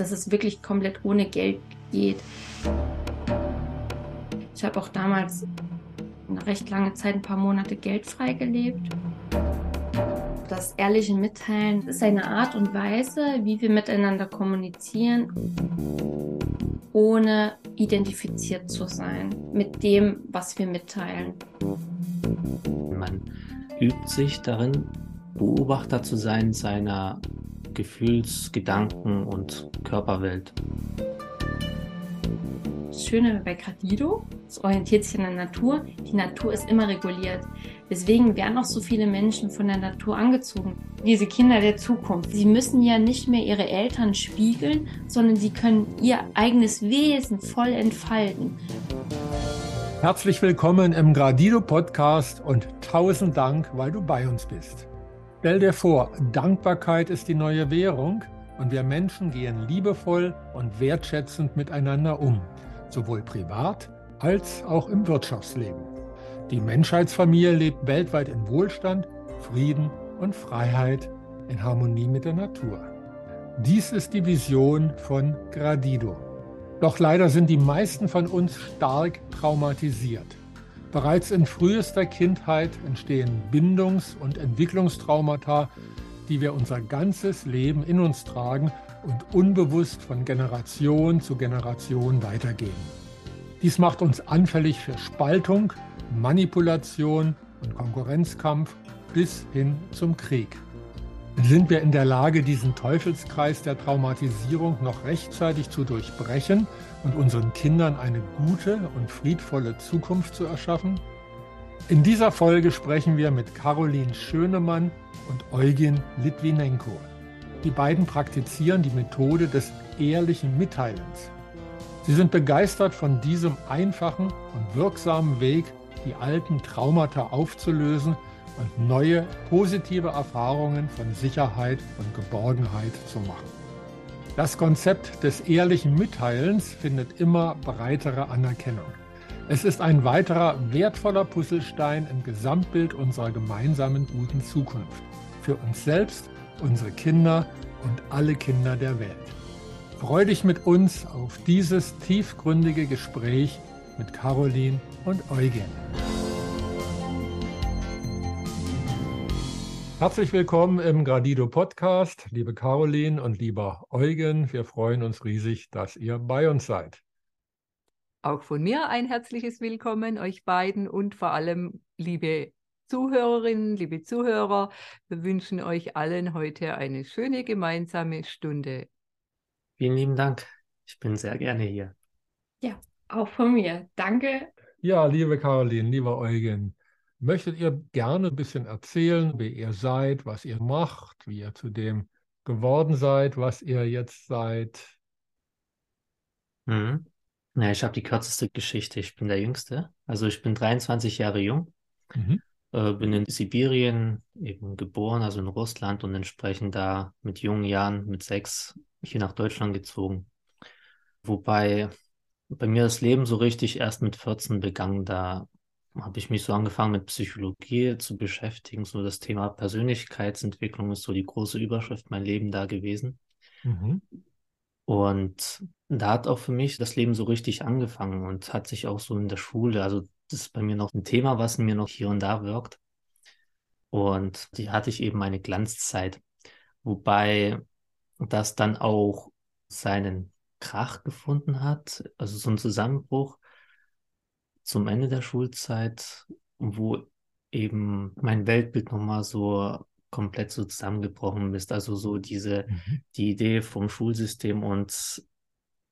dass es wirklich komplett ohne Geld geht. Ich habe auch damals eine recht lange Zeit, ein paar Monate geldfrei gelebt. Das ehrliche Mitteilen ist eine Art und Weise, wie wir miteinander kommunizieren, ohne identifiziert zu sein mit dem, was wir mitteilen. Man übt sich darin, Beobachter zu sein seiner Gefühls-, Gedanken- und Körperwelt. Das Schöne bei Gradido, es orientiert sich an der Natur. Die Natur ist immer reguliert. Deswegen werden auch so viele Menschen von der Natur angezogen. Diese Kinder der Zukunft. Sie müssen ja nicht mehr ihre Eltern spiegeln, sondern sie können ihr eigenes Wesen voll entfalten. Herzlich willkommen im Gradido Podcast und tausend Dank, weil du bei uns bist. Stell dir vor, Dankbarkeit ist die neue Währung und wir Menschen gehen liebevoll und wertschätzend miteinander um, sowohl privat als auch im Wirtschaftsleben. Die Menschheitsfamilie lebt weltweit in Wohlstand, Frieden und Freiheit in Harmonie mit der Natur. Dies ist die Vision von Gradido. Doch leider sind die meisten von uns stark traumatisiert. Bereits in frühester Kindheit entstehen Bindungs- und Entwicklungstraumata, die wir unser ganzes Leben in uns tragen und unbewusst von Generation zu Generation weitergeben. Dies macht uns anfällig für Spaltung, Manipulation und Konkurrenzkampf bis hin zum Krieg. Sind wir in der Lage, diesen Teufelskreis der Traumatisierung noch rechtzeitig zu durchbrechen und unseren Kindern eine gute und friedvolle Zukunft zu erschaffen? In dieser Folge sprechen wir mit Caroline Schönemann und Eugen Litwinenko. Die beiden praktizieren die Methode des ehrlichen Mitteilens. Sie sind begeistert von diesem einfachen und wirksamen Weg, die alten Traumata aufzulösen und neue positive Erfahrungen von Sicherheit und Geborgenheit zu machen. Das Konzept des ehrlichen Mitteilens findet immer breitere Anerkennung. Es ist ein weiterer wertvoller Puzzlestein im Gesamtbild unserer gemeinsamen guten Zukunft. Für uns selbst, unsere Kinder und alle Kinder der Welt. Freu dich mit uns auf dieses tiefgründige Gespräch mit Caroline und Eugen. Herzlich willkommen im Gradido Podcast, liebe Caroline und lieber Eugen. Wir freuen uns riesig, dass ihr bei uns seid. Auch von mir ein herzliches Willkommen euch beiden und vor allem liebe Zuhörerinnen, liebe Zuhörer. Wir wünschen euch allen heute eine schöne gemeinsame Stunde. Vielen lieben Dank. Ich bin sehr gerne hier. Ja, auch von mir. Danke. Ja, liebe Caroline, lieber Eugen. Möchtet ihr gerne ein bisschen erzählen, wer ihr seid, was ihr macht, wie ihr zu dem geworden seid, was ihr jetzt seid? Mhm. Ja, ich habe die kürzeste Geschichte. Ich bin der Jüngste. Also ich bin 23 Jahre jung, mhm. äh, bin in Sibirien eben geboren, also in Russland und entsprechend da mit jungen Jahren, mit sechs, hier nach Deutschland gezogen. Wobei bei mir das Leben so richtig erst mit 14 begann. Da habe ich mich so angefangen mit Psychologie zu beschäftigen. So das Thema Persönlichkeitsentwicklung ist so die große Überschrift mein Leben da gewesen. Mhm. Und da hat auch für mich das Leben so richtig angefangen und hat sich auch so in der Schule, also das ist bei mir noch ein Thema, was mir noch hier und da wirkt. Und die hatte ich eben eine Glanzzeit, wobei das dann auch seinen Krach gefunden hat, also so ein Zusammenbruch, zum Ende der Schulzeit, wo eben mein Weltbild nochmal so komplett so zusammengebrochen ist. Also so diese, mhm. die Idee vom Schulsystem und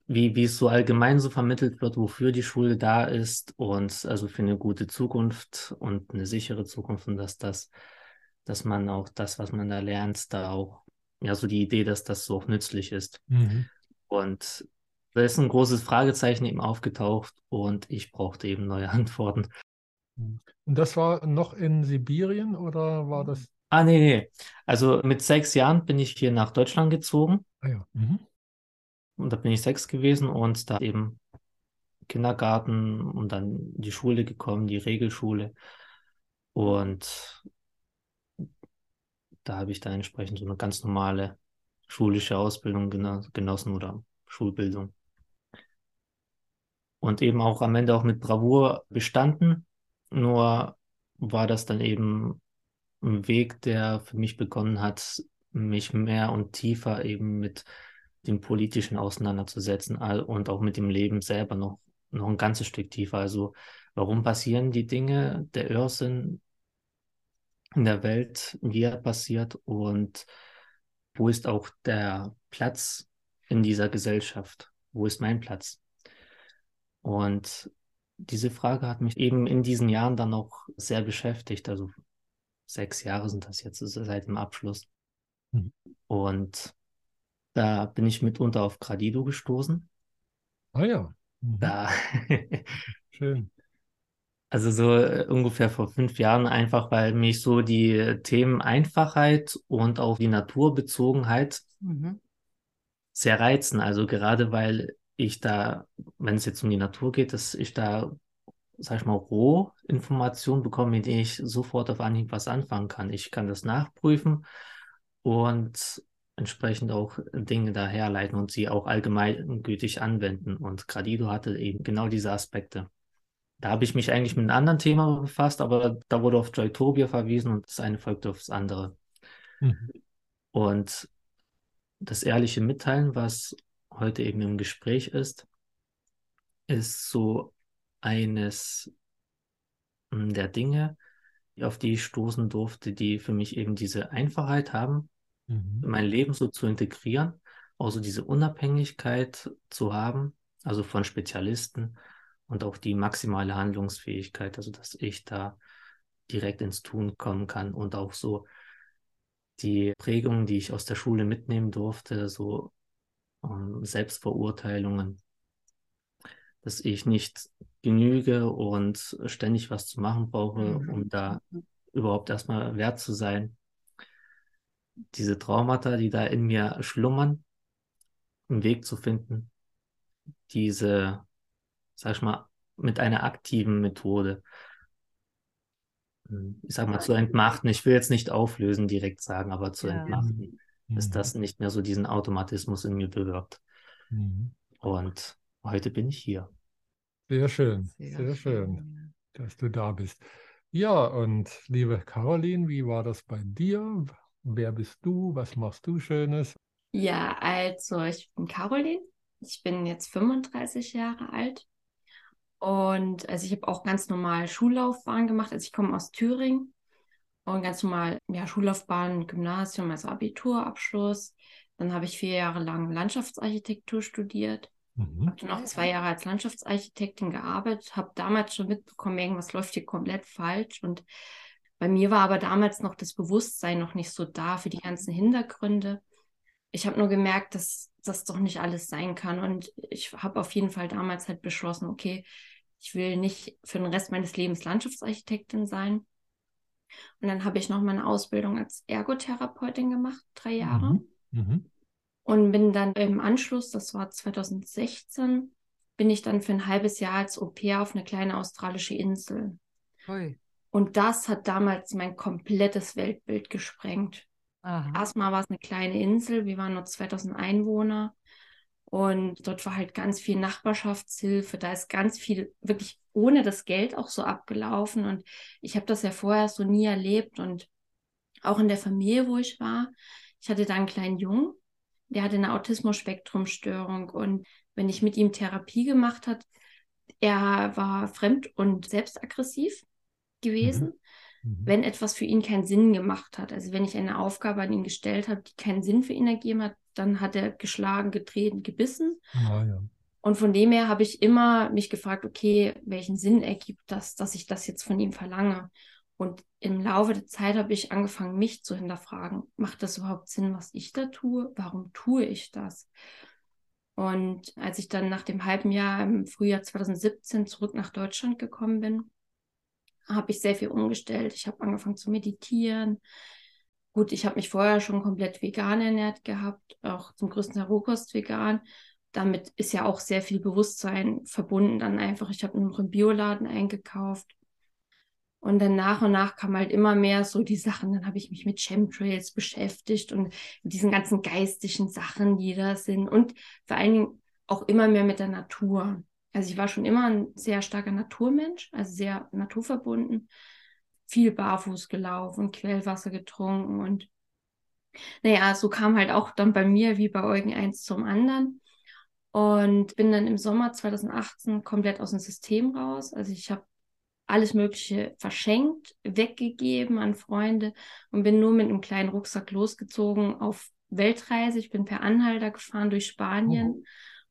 wie, wie es so allgemein so vermittelt wird, wofür die Schule da ist und also für eine gute Zukunft und eine sichere Zukunft und dass das, dass man auch das, was man da lernt, da auch, ja, so die Idee, dass das so auch nützlich ist. Mhm. Und da ist ein großes Fragezeichen eben aufgetaucht und ich brauchte eben neue Antworten. Und das war noch in Sibirien oder war das? Ah, nee, nee. Also mit sechs Jahren bin ich hier nach Deutschland gezogen. Ah, ja. Mhm. Und da bin ich sechs gewesen und da eben Kindergarten und dann die Schule gekommen, die Regelschule. Und da habe ich dann entsprechend so eine ganz normale schulische Ausbildung genossen oder Schulbildung. Und eben auch am Ende auch mit Bravour bestanden. Nur war das dann eben ein Weg, der für mich begonnen hat, mich mehr und tiefer eben mit dem Politischen auseinanderzusetzen und auch mit dem Leben selber noch, noch ein ganzes Stück tiefer. Also warum passieren die Dinge, der Irrsinn in der Welt, wie er passiert und wo ist auch der Platz in dieser Gesellschaft? Wo ist mein Platz? Und diese Frage hat mich eben in diesen Jahren dann auch sehr beschäftigt. Also sechs Jahre sind das jetzt seit dem Abschluss. Mhm. Und da bin ich mitunter auf Gradido gestoßen. Ah ja. Mhm. Da. Schön. Also so äh, ungefähr vor fünf Jahren, einfach weil mich so die Themen Einfachheit und auch die Naturbezogenheit mhm. sehr reizen. Also gerade weil ich da, wenn es jetzt um die Natur geht, dass ich da, sag ich mal, roh Informationen bekomme, mit denen ich sofort auf Anhieb was anfangen kann. Ich kann das nachprüfen und entsprechend auch Dinge da herleiten und sie auch allgemeingültig anwenden. Und Gradido hatte eben genau diese Aspekte. Da habe ich mich eigentlich mit einem anderen Thema befasst, aber da wurde auf Joytopia verwiesen und das eine folgte aufs andere. Mhm. Und das ehrliche Mitteilen, was heute eben im Gespräch ist, ist so eines hm, der Dinge, auf die ich stoßen durfte, die für mich eben diese Einfachheit haben, mhm. mein Leben so zu integrieren, also diese Unabhängigkeit zu haben, also von Spezialisten und auch die maximale Handlungsfähigkeit, also dass ich da direkt ins Tun kommen kann und auch so die Prägungen, die ich aus der Schule mitnehmen durfte, so ähm, Selbstverurteilungen, dass ich nicht genüge und ständig was zu machen brauche, mhm. um da überhaupt erstmal wert zu sein. Diese Traumata, die da in mir schlummern, einen Weg zu finden, diese, sag ich mal, mit einer aktiven Methode, hm, ich sag mal, zu entmachten. Ich will jetzt nicht auflösen, direkt sagen, aber zu ja. entmachten, mhm. dass das nicht mehr so diesen Automatismus in mir bewirkt. Mhm. Und heute bin ich hier. Sehr schön, sehr, sehr schön, schön, dass du da bist. Ja, und liebe Caroline, wie war das bei dir? Wer bist du? Was machst du Schönes? Ja, also ich bin Caroline. Ich bin jetzt 35 Jahre alt. Und also ich habe auch ganz normal Schullaufbahn gemacht. Also ich komme aus Thüringen und ganz normal ja, Schullaufbahn, Gymnasium, also Abiturabschluss. Dann habe ich vier Jahre lang Landschaftsarchitektur studiert. Mhm. Habe dann auch zwei Jahre als Landschaftsarchitektin gearbeitet, habe damals schon mitbekommen, irgendwas läuft hier komplett falsch. Und bei mir war aber damals noch das Bewusstsein noch nicht so da für die ganzen Hintergründe. Ich habe nur gemerkt, dass das doch nicht alles sein kann. Und ich habe auf jeden Fall damals halt beschlossen, okay, ich will nicht für den Rest meines Lebens Landschaftsarchitektin sein. Und dann habe ich noch meine Ausbildung als Ergotherapeutin gemacht, drei Jahre. Mhm. Mhm. Und bin dann im Anschluss, das war 2016, bin ich dann für ein halbes Jahr als Au-pair auf eine kleine australische Insel. Ui. Und das hat damals mein komplettes Weltbild gesprengt. Aha. Erstmal war es eine kleine Insel, wir waren nur 2000 Einwohner und dort war halt ganz viel Nachbarschaftshilfe, da ist ganz viel wirklich ohne das Geld auch so abgelaufen und ich habe das ja vorher so nie erlebt und auch in der Familie, wo ich war, ich hatte da einen kleinen Jungen der hatte eine Autismus-Spektrum-Störung und wenn ich mit ihm Therapie gemacht hat, er war fremd und selbstaggressiv gewesen, mhm. Mhm. wenn etwas für ihn keinen Sinn gemacht hat. Also wenn ich eine Aufgabe an ihn gestellt habe, die keinen Sinn für ihn ergeben hat, dann hat er geschlagen, getreten, gebissen. Ah, ja. Und von dem her habe ich immer mich gefragt, okay, welchen Sinn ergibt das, dass ich das jetzt von ihm verlange? Und im Laufe der Zeit habe ich angefangen, mich zu hinterfragen. Macht das überhaupt Sinn, was ich da tue? Warum tue ich das? Und als ich dann nach dem halben Jahr im Frühjahr 2017 zurück nach Deutschland gekommen bin, habe ich sehr viel umgestellt. Ich habe angefangen zu meditieren. Gut, ich habe mich vorher schon komplett vegan ernährt gehabt, auch zum größten Teil Rohkost vegan. Damit ist ja auch sehr viel Bewusstsein verbunden. Dann einfach, ich habe noch im Bioladen eingekauft Und dann nach und nach kam halt immer mehr so die Sachen. Dann habe ich mich mit Chemtrails beschäftigt und mit diesen ganzen geistigen Sachen, die da sind. Und vor allen Dingen auch immer mehr mit der Natur. Also ich war schon immer ein sehr starker Naturmensch, also sehr naturverbunden. Viel barfuß gelaufen, Quellwasser getrunken und naja, so kam halt auch dann bei mir wie bei Eugen eins zum anderen. Und bin dann im Sommer 2018 komplett aus dem System raus. Also ich habe alles Mögliche verschenkt, weggegeben an Freunde und bin nur mit einem kleinen Rucksack losgezogen auf Weltreise. Ich bin per Anhalter gefahren durch Spanien oh.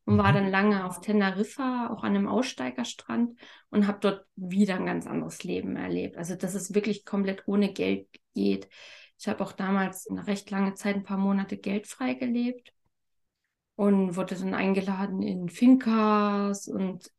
Und war mhm. dann lange auf Teneriffa, auch an einem Aussteigerstrand und habe dort wieder ein ganz anderes Leben erlebt. Also dass es wirklich komplett ohne Geld geht. Ich habe auch damals eine recht lange Zeit, ein paar Monate geldfrei gelebt und wurde dann eingeladen in Finkas und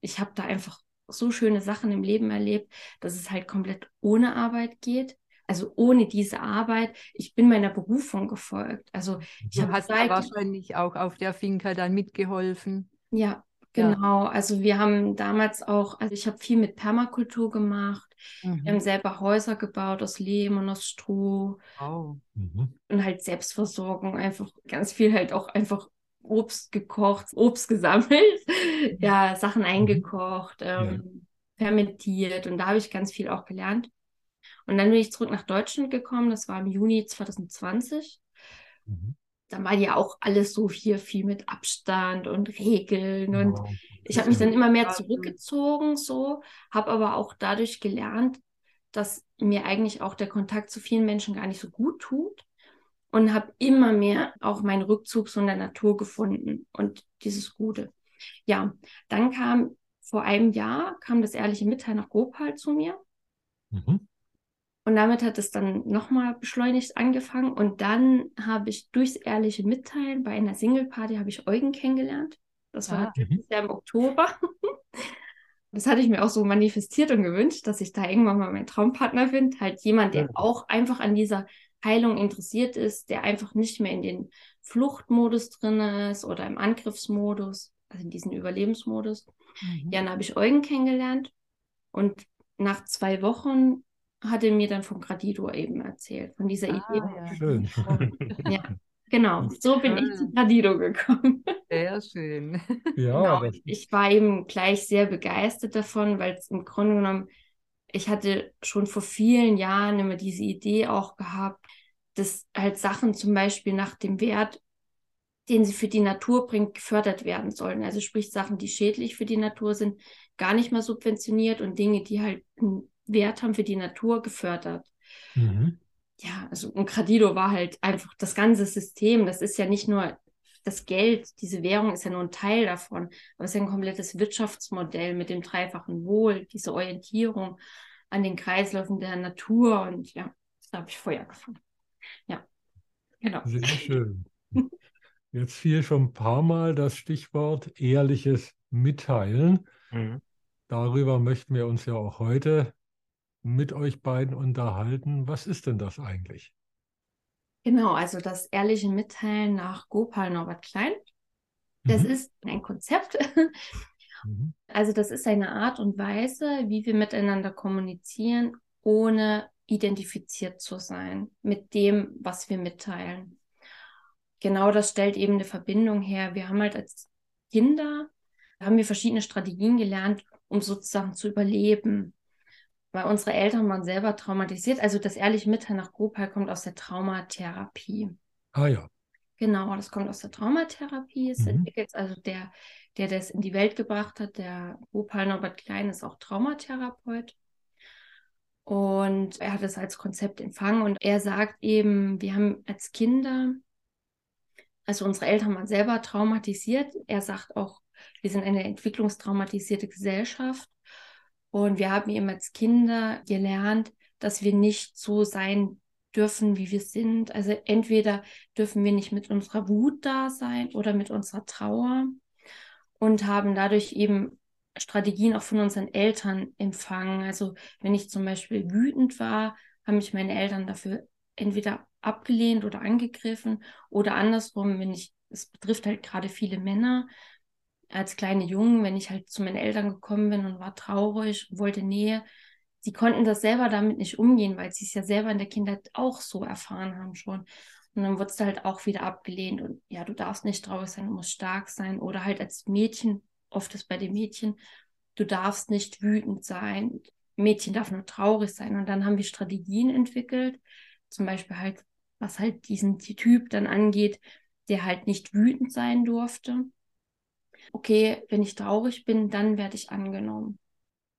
ich habe da einfach so schöne Sachen im Leben erlebt, dass es halt komplett ohne Arbeit geht. Also ohne diese Arbeit, ich bin meiner Berufung gefolgt. Also ich habe hast Zeit, wahrscheinlich auch auf der Finca dann mitgeholfen. Ja, genau. Ja. Also wir haben damals auch, also ich habe viel mit Permakultur gemacht. Mhm. Wir haben selber Häuser gebaut aus Lehm und aus Stroh. Oh. Mhm. Und halt Selbstversorgung, einfach ganz viel halt auch einfach Obst gekocht, Obst gesammelt, ja, Sachen mhm. eingekocht, ähm, ja. fermentiert und da habe ich ganz viel auch gelernt. Und dann bin ich zurück nach Deutschland gekommen, das war im Juni 2020. Mhm. Dann war ja auch alles so hier viel mit Abstand und Regeln und wow. ich habe mich dann immer mehr zurückgezogen, so, habe aber auch dadurch gelernt, dass mir eigentlich auch der Kontakt zu vielen Menschen gar nicht so gut tut und habe immer mehr auch meinen Rückzug so in der Natur gefunden und dieses Gute. Ja, dann kam vor einem Jahr kam das ehrliche Mitteilen nach Gopal zu mir. Mhm. Und damit hat es dann nochmal beschleunigt angefangen. Und dann habe ich durchs ehrliche Mitteilen bei einer Single-Party habe ich Eugen kennengelernt. Das war ah, natürlich ja im Oktober. Das hatte ich mir auch so manifestiert und gewünscht, dass ich da irgendwann mal meinen Traumpartner finde. Halt jemand, der auch einfach an dieser Heilung interessiert ist, der einfach nicht mehr in den Fluchtmodus drin ist oder im Angriffsmodus, also in diesen Überlebensmodus. Mhm. Ja, dann habe ich Eugen kennengelernt und nach zwei Wochen hat er mir dann von Gradido eben erzählt, von dieser ah, Idee. Ja. Schön. ja, genau. So bin ich zu Gradido gekommen. Sehr schön. Ja, genau. Ich war eben gleich sehr begeistert davon, weil es im Grunde genommen ich hatte schon vor vielen Jahren immer diese Idee auch gehabt, dass halt Sachen zum Beispiel nach dem Wert, den sie für die Natur bringt, gefördert werden sollen. Also sprich Sachen, die schädlich für die Natur sind, gar nicht mehr subventioniert und Dinge, die halt einen Wert haben für die Natur, gefördert. Mhm. Ja, also ein Gradido war halt einfach das ganze System. Das ist ja nicht nur das Geld, diese Währung ist ja nur ein Teil davon, aber es ist ja ein komplettes Wirtschaftsmodell mit dem dreifachen Wohl, diese Orientierung an den Kreisläufen der Natur und ja, da habe ich Feuer gefangen. Ja, genau. Sehr schön. Jetzt fiel schon ein paar Mal das Stichwort ehrliches Mitteilen. Mhm. Darüber möchten wir uns ja auch heute mit euch beiden unterhalten. Was ist denn das eigentlich? Genau, also das ehrliche Mitteilen nach Gopal Norbert Klein. Das mhm. ist ein Konzept. mhm. Also das ist eine Art und Weise, wie wir miteinander kommunizieren, ohne identifiziert zu sein mit dem, was wir mitteilen. Genau das stellt eben eine Verbindung her. Wir haben halt als Kinder, haben wir verschiedene Strategien gelernt, um sozusagen zu überleben weil unsere Eltern waren selber traumatisiert. Also das ehrliche Mitteilen nach Gopal kommt aus der Traumatherapie. Ah ja. Genau, das kommt aus der Traumatherapie. Es mhm. entwickelt also der, der das in die Welt gebracht hat, der Gopal Norbert Klein ist auch Traumatherapeut. Und er hat es als Konzept empfangen und er sagt eben, wir haben als Kinder, also unsere Eltern waren selber traumatisiert. Er sagt auch, wir sind eine entwicklungstraumatisierte Gesellschaft und wir haben eben als Kinder gelernt, dass wir nicht so sein dürfen, wie wir sind. Also entweder dürfen wir nicht mit unserer Wut da sein oder mit unserer Trauer und haben dadurch eben Strategien auch von unseren Eltern empfangen. Also wenn ich zum Beispiel wütend war, haben mich meine Eltern dafür entweder abgelehnt oder angegriffen oder andersrum, wenn ich, es betrifft halt gerade viele Männer, als kleine Jungen, wenn ich halt zu meinen Eltern gekommen bin und war traurig, wollte Nähe, sie konnten das selber damit nicht umgehen, weil sie es ja selber in der Kindheit auch so erfahren haben schon. Und dann wurde es halt auch wieder abgelehnt und ja, du darfst nicht traurig sein, du musst stark sein. Oder halt als Mädchen, oft ist bei den Mädchen, du darfst nicht wütend sein. Mädchen darf nur traurig sein. Und dann haben wir Strategien entwickelt, zum Beispiel halt, was halt diesen die Typ dann angeht, der halt nicht wütend sein durfte. Okay, wenn ich traurig bin, dann werde ich angenommen.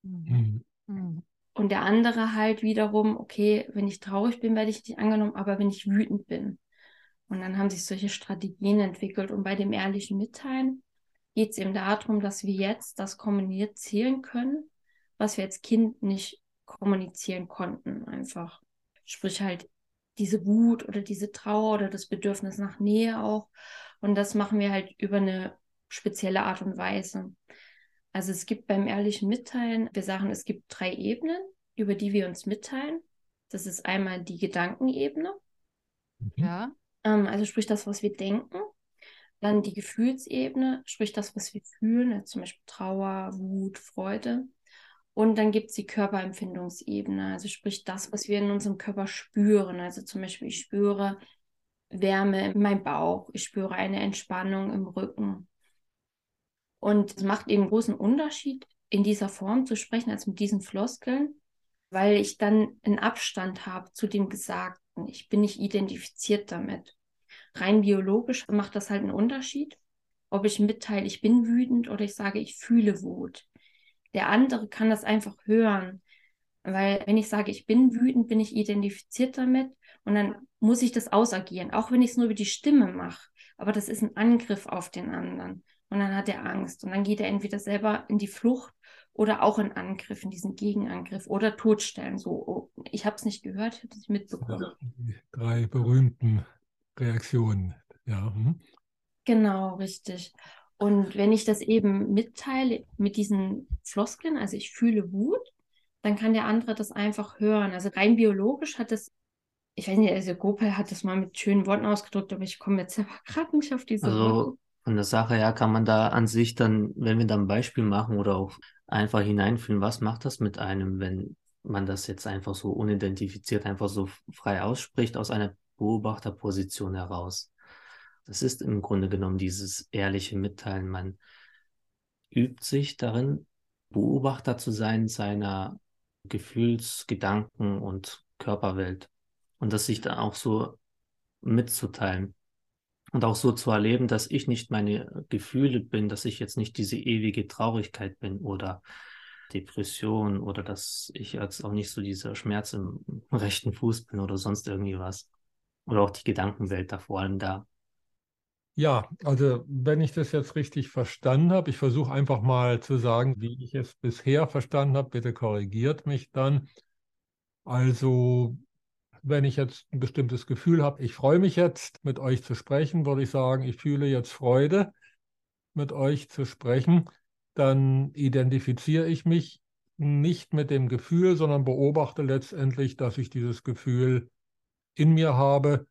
Mhm. Mhm. Und der andere halt wiederum, okay, wenn ich traurig bin, werde ich nicht angenommen, aber wenn ich wütend bin. Und dann haben sich solche Strategien entwickelt. Und bei dem ehrlichen Mitteilen geht es eben darum, dass wir jetzt das kommunizieren können, was wir als Kind nicht kommunizieren konnten, einfach. Sprich halt diese Wut oder diese Trauer oder das Bedürfnis nach Nähe auch. Und das machen wir halt über eine spezielle Art und Weise. Also es gibt beim ehrlichen Mitteilen, wir sagen, es gibt drei Ebenen, über die wir uns mitteilen. Das ist einmal die Gedankenebene. Mhm. Ja. Ähm, also sprich das, was wir denken. Dann die Gefühlsebene, sprich das, was wir fühlen, also zum Beispiel Trauer, Wut, Freude. Und dann gibt es die Körperempfindungsebene, also sprich das, was wir in unserem Körper spüren. Also zum Beispiel, ich spüre Wärme in meinem Bauch, ich spüre eine Entspannung im Rücken, und es macht eben großen Unterschied, in dieser Form zu sprechen, als mit diesen Floskeln, weil ich dann einen Abstand habe zu dem Gesagten. Ich bin nicht identifiziert damit. Rein biologisch macht das halt einen Unterschied, ob ich mitteile, ich bin wütend oder ich sage, ich fühle Wut. Der andere kann das einfach hören, weil wenn ich sage, ich bin wütend, bin ich identifiziert damit und dann muss ich das ausagieren, auch wenn ich es nur über die Stimme mache. Aber das ist ein Angriff auf den anderen. Und dann hat er Angst. Und dann geht er entweder selber in die Flucht oder auch in Angriff, in diesen Gegenangriff oder Todstellen. So, oh, ich habe es nicht gehört, ich habe es nicht mitbekommen. Die drei berühmten Reaktionen, ja. Hm. Genau, richtig. Und wenn ich das eben mitteile mit diesen Floskeln, also ich fühle Wut, dann kann der andere das einfach hören. Also rein biologisch hat es, ich weiß nicht, also Gopal hat das mal mit schönen Worten ausgedrückt, aber ich komme jetzt selber gerade nicht auf diese also, Worte. Von der Sache her kann man da an sich dann, wenn wir da ein Beispiel machen oder auch einfach hineinfühlen, was macht das mit einem, wenn man das jetzt einfach so unidentifiziert, einfach so frei ausspricht aus einer Beobachterposition heraus. Das ist im Grunde genommen dieses ehrliche Mitteilen. Man übt sich darin, Beobachter zu sein seiner Gefühls-, Gedanken- und Körperwelt und das sich dann auch so mitzuteilen und auch so zu erleben, dass ich nicht meine Gefühle bin, dass ich jetzt nicht diese ewige Traurigkeit bin oder Depression oder dass ich jetzt auch nicht so dieser Schmerz im rechten Fuß bin oder sonst irgendwie was. Oder auch die Gedankenwelt da vor allem da. Ja, also wenn ich das jetzt richtig verstanden habe, ich versuche einfach mal zu sagen, wie ich es bisher verstanden habe, bitte korrigiert mich dann. Also wenn ich jetzt ein bestimmtes Gefühl habe, ich freue mich jetzt, mit euch zu sprechen, würde ich sagen, ich fühle jetzt Freude, mit euch zu sprechen, dann identifiziere ich mich nicht mit dem Gefühl, sondern beobachte letztendlich, dass ich dieses Gefühl in mir habe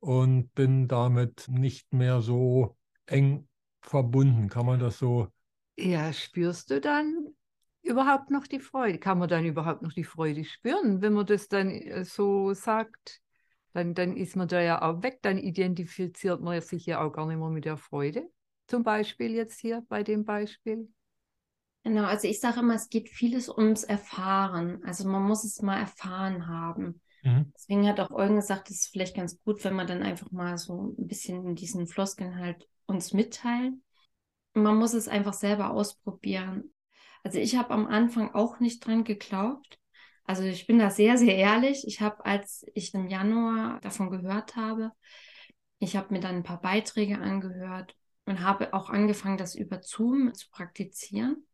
und bin damit nicht mehr so eng verbunden. Kann man das so? Ja, spürst du dann überhaupt noch die Freude? Kann man dann überhaupt noch die Freude spüren, wenn man das dann äh, so sagt? Dann, dann ist man da ja auch weg, dann identifiziert man sich ja auch gar nicht mehr mit der Freude. Zum Beispiel jetzt hier bei dem Beispiel. Genau, also ich sage immer, es geht vieles ums Erfahren. Also man muss es mal erfahren haben. Mhm. Deswegen hat auch Eugen gesagt, es ist vielleicht ganz gut, wenn man dann einfach mal so ein bisschen in diesen Floskeln halt uns mitteilen. Man muss es einfach selber ausprobieren. Also ich habe am Anfang auch nicht dran geglaubt. Also ich bin da sehr, sehr ehrlich. Ich habe, als ich im Januar davon gehört habe, ich habe mir dann ein paar Beiträge angehört und habe auch angefangen, das über Zoom zu praktizieren.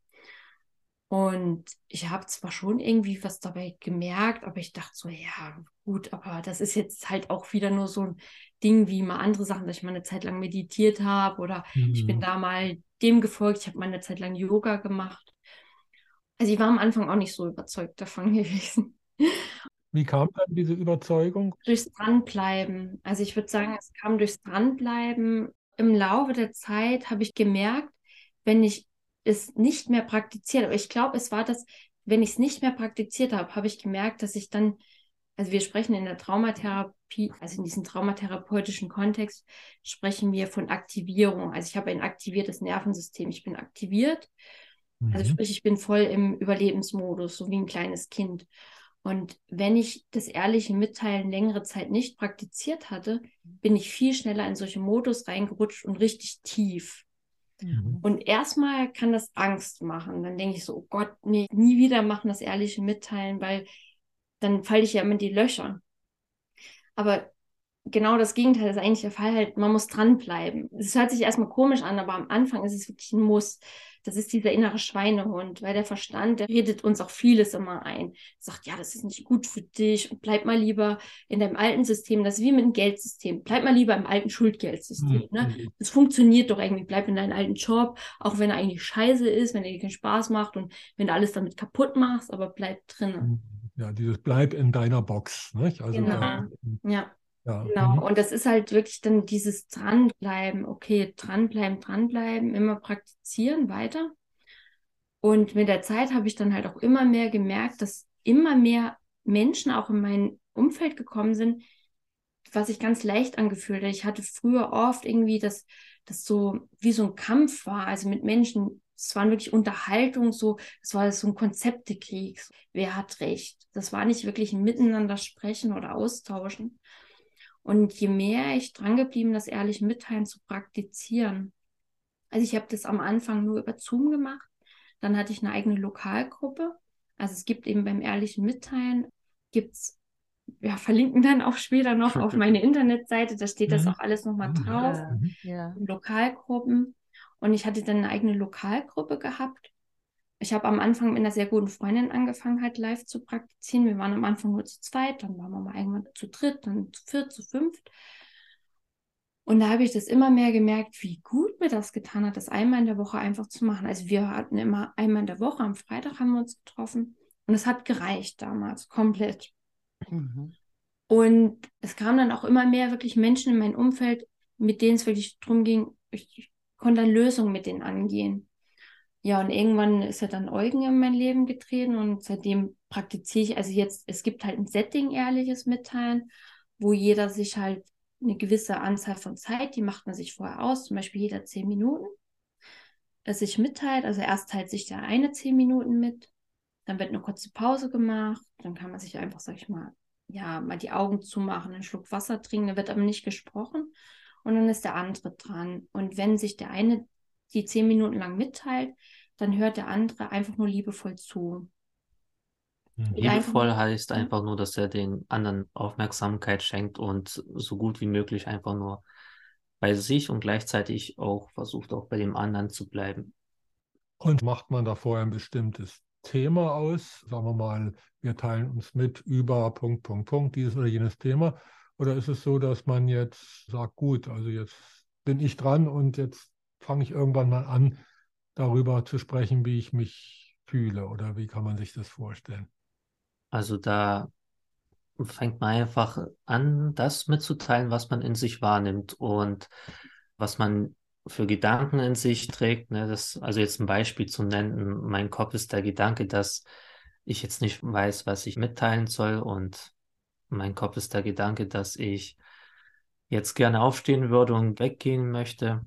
Und ich habe zwar schon irgendwie was dabei gemerkt, aber ich dachte so, ja, gut, aber das ist jetzt halt auch wieder nur so ein Ding wie mal andere Sachen, dass ich mal eine Zeit lang meditiert habe oder mhm. ich bin mhm. da mal dem gefolgt, ich habe mal eine Zeit lang Yoga gemacht. Also ich war am Anfang auch nicht so überzeugt davon gewesen. Wie kam dann diese Überzeugung? Durchs Dranbleiben. Also ich würde sagen, es kam durchs Dranbleiben. Im Laufe der Zeit habe ich gemerkt, wenn ich es nicht mehr praktiziert, aber ich glaube, es war das, wenn ich es nicht mehr praktiziert habe, habe ich gemerkt, dass ich dann, also wir sprechen in der Traumatherapie, also in diesem traumatherapeutischen Kontext, sprechen wir von Aktivierung. Also ich habe ein aktiviertes Nervensystem. Ich bin aktiviert. Also mhm. Also sprich, ich bin voll im Überlebensmodus, so wie ein kleines Kind. Und wenn ich das ehrliche Mitteilen längere Zeit nicht praktiziert hatte, bin ich viel schneller in solche Modus reingerutscht und richtig tief. Mhm. Und erstmal kann das Angst machen. Dann denke ich so, oh Gott, nee, nie wieder machen das ehrliche Mitteilen, weil dann falle ich ja immer in die Löcher. Aber genau das Gegenteil ist eigentlich der Fall halt, man muss dranbleiben. Es hört sich erstmal komisch an, aber am Anfang ist es wirklich ein Muss. Das ist dieser innere Schweinehund, weil der Verstand, der redet uns auch vieles immer ein. Sagt, ja, das ist nicht gut für dich und bleib mal lieber in deinem alten System. Das ist wie mit dem Geldsystem. Bleib mal lieber im alten Schuldgeldsystem. Ne? Mhm. Ne? Das funktioniert doch irgendwie. Bleib in deinem alten Job, auch wenn er eigentlich scheiße ist, wenn er dir keinen Spaß macht und wenn du alles damit kaputt machst, aber bleib drinnen. Mhm. Ja, dieses Bleib in deiner Box. Nicht? Also genau. Da, ja. Ja. Genau, mhm. und das ist halt wirklich dann dieses Dranbleiben, okay, dranbleiben, dranbleiben, immer praktizieren weiter. Und mit der Zeit habe ich dann halt auch immer mehr gemerkt, dass immer mehr Menschen auch in mein Umfeld gekommen sind, was sich ganz leicht angefühlt hat. Ich hatte früher oft irgendwie, dass das so wie so ein Kampf war, also mit Menschen. Es waren wirklich Unterhaltung, so, es war so ein Konzeptekrieg. Wer hat recht? Das war nicht wirklich ein Miteinander sprechen oder austauschen. Und je mehr ich drangeblieben, das ehrliche Mitteilen zu praktizieren. Also ich habe das am Anfang nur über Zoom gemacht. Dann hatte ich eine eigene Lokalgruppe. Also es gibt eben beim ehrlichen Mitteilen, gibt's ja, verlinken dann auch später noch auf meine Internetseite, da steht das mhm. auch alles nochmal drauf. Ja. Lokalgruppen. Und ich hatte dann eine eigene Lokalgruppe gehabt ich habe am Anfang mit einer sehr guten Freundin angefangen, halt live zu praktizieren. Wir waren am Anfang nur zu zweit, dann waren wir mal irgendwann zu dritt, dann zu viert, zu fünft. Und da habe ich das immer mehr gemerkt, wie gut mir das getan hat, das einmal in der Woche einfach zu machen. Also wir hatten immer einmal in der Woche, am Freitag haben wir uns getroffen und es hat gereicht damals, komplett. Mhm. Und es kamen dann auch immer mehr wirklich Menschen in mein Umfeld, mit denen es wirklich darum ging, ich konnte dann Lösungen mit denen angehen. Ja, und irgendwann ist ja dann Eugen in mein Leben getreten und seitdem praktiziere ich, also jetzt, es gibt halt ein Setting, ehrliches Mitteilen, wo jeder sich halt eine gewisse Anzahl von Zeit, die macht man sich vorher aus, zum Beispiel jeder zehn Minuten, es sich mitteilt. Also erst teilt sich der eine zehn Minuten mit, dann wird eine kurze Pause gemacht, dann kann man sich einfach, sag ich mal, ja, mal die Augen zumachen, einen Schluck Wasser trinken, da wird aber nicht gesprochen und dann ist der andere dran. Und wenn sich der eine die zehn Minuten lang mitteilt, dann hört der andere einfach nur liebevoll zu. Mhm. Liebevoll einfach, heißt einfach nur, dass er den anderen Aufmerksamkeit schenkt und so gut wie möglich einfach nur bei sich und gleichzeitig auch versucht, auch bei dem anderen zu bleiben. Und macht man da vorher ein bestimmtes Thema aus? Sagen wir mal, wir teilen uns mit über Punkt, Punkt, Punkt, dieses oder jenes Thema. Oder ist es so, dass man jetzt sagt, gut, also jetzt bin ich dran und jetzt fange ich irgendwann mal an, darüber zu sprechen, wie ich mich fühle oder wie kann man sich das vorstellen? Also da fängt man einfach an, das mitzuteilen, was man in sich wahrnimmt und was man für Gedanken in sich trägt. Ne? Das, also jetzt ein Beispiel zu nennen, mein Kopf ist der Gedanke, dass ich jetzt nicht weiß, was ich mitteilen soll und mein Kopf ist der Gedanke, dass ich jetzt gerne aufstehen würde und weggehen möchte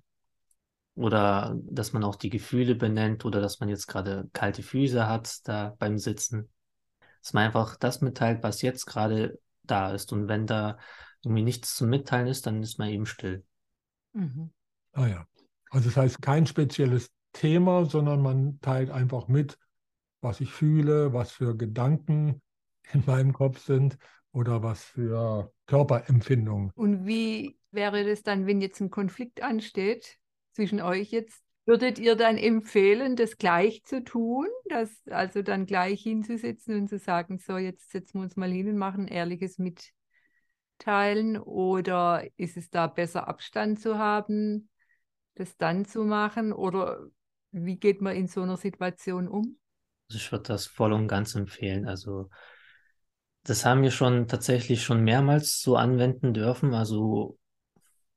oder dass man auch die Gefühle benennt oder dass man jetzt gerade kalte Füße hat da beim Sitzen. Dass man einfach das mitteilt, was jetzt gerade da ist. Und wenn da irgendwie nichts zum Mitteilen ist, dann ist man eben still. Mhm. Ah ja. Also das heißt kein spezielles Thema, sondern man teilt einfach mit, was ich fühle, was für Gedanken in meinem Kopf sind oder was für Körperempfindungen. Und wie wäre das dann, wenn jetzt ein Konflikt ansteht? Zwischen euch jetzt. Würdet ihr dann empfehlen, das gleich zu tun, das also dann gleich hinzusetzen und zu sagen, so jetzt setzen wir uns mal hin und machen ehrliches Mitteilen oder ist es da besser Abstand zu haben, das dann zu machen oder wie geht man in so einer Situation um? Also ich würde das voll und ganz empfehlen. Also das haben wir schon tatsächlich schon mehrmals so anwenden dürfen. Also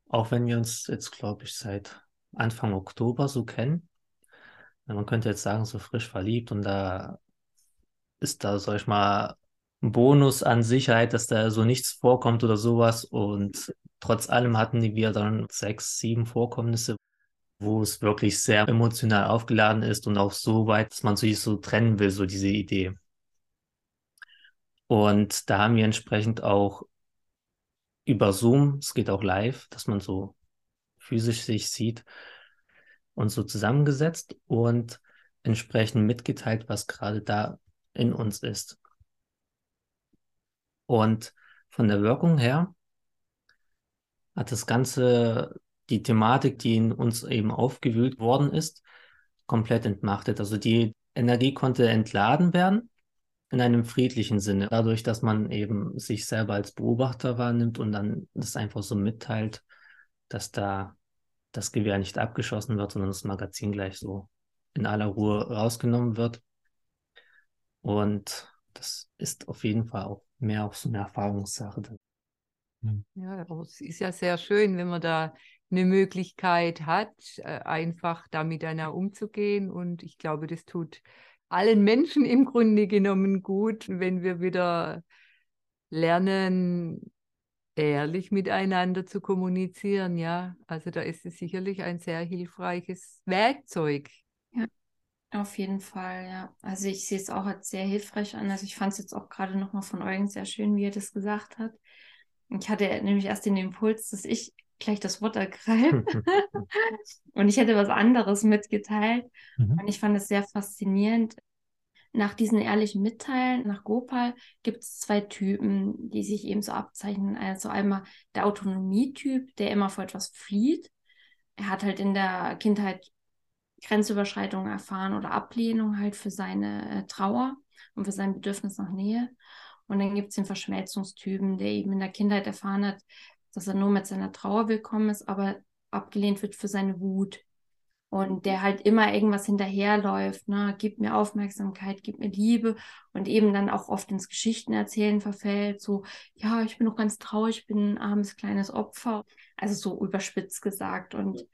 auch wenn wir uns jetzt, glaube ich, seit Anfang Oktober so kennen. Man könnte jetzt sagen, so frisch verliebt und da ist da, sag ich mal, ein Bonus an Sicherheit, dass da so nichts vorkommt oder sowas. Und trotz allem hatten wir dann sechs, sieben Vorkommnisse, wo es wirklich sehr emotional aufgeladen ist und auch so weit, dass man sich so trennen will, so diese Idee. Und da haben wir entsprechend auch über Zoom, es geht auch live, dass man so physisch sich sieht, und so zusammengesetzt und entsprechend mitgeteilt, was gerade da in uns ist. Und von der Wirkung her hat das Ganze die Thematik, die in uns eben aufgewühlt worden ist, komplett entmachtet. Also die Energie konnte entladen werden in einem friedlichen Sinne, dadurch, dass man eben sich selber als Beobachter wahrnimmt und dann das einfach so mitteilt, dass da das Gewehr nicht abgeschossen wird, sondern das Magazin gleich so in aller Ruhe rausgenommen wird. Und das ist auf jeden Fall auch mehr auch so eine Erfahrungssache. Hm. Ja, aber es ist ja sehr schön, wenn man da eine Möglichkeit hat, äh, einfach damit miteinander umzugehen. Und ich glaube, das tut allen Menschen im Grunde genommen gut, wenn wir wieder lernen, ehrlich miteinander zu kommunizieren, ja. Also da ist es sicherlich ein sehr hilfreiches Werkzeug. Ja, auf jeden Fall, ja. Also ich sehe es auch als sehr hilfreich an. Also ich fand es jetzt auch gerade nochmal von Eugen sehr schön, wie er das gesagt hat. Ich hatte nämlich erst den Impuls, dass ich gleich das Wort ergreife. und ich hätte was anderes mitgeteilt. Mhm. Und ich fand es sehr faszinierend, nach diesen ehrlichen Mitteilen, nach Gopal, gibt es zwei Typen, die sich eben so abzeichnen. Also einmal der Autonomietyp, der immer vor etwas flieht. Er hat halt in der Kindheit Grenzüberschreitungen erfahren oder Ablehnung halt für seine äh, Trauer und für sein Bedürfnis nach Nähe. Und dann gibt es den Verschmelzungstypen, der eben in der Kindheit erfahren hat, dass er nur mit seiner Trauer willkommen ist, aber abgelehnt wird für seine Wut und der halt immer irgendwas hinterherläuft, ne, gibt mir Aufmerksamkeit, gibt mir Liebe und eben dann auch oft ins Geschichtenerzählen verfällt, so, ja, ich bin noch ganz traurig, ich bin ein armes kleines Opfer, also so überspitzt gesagt und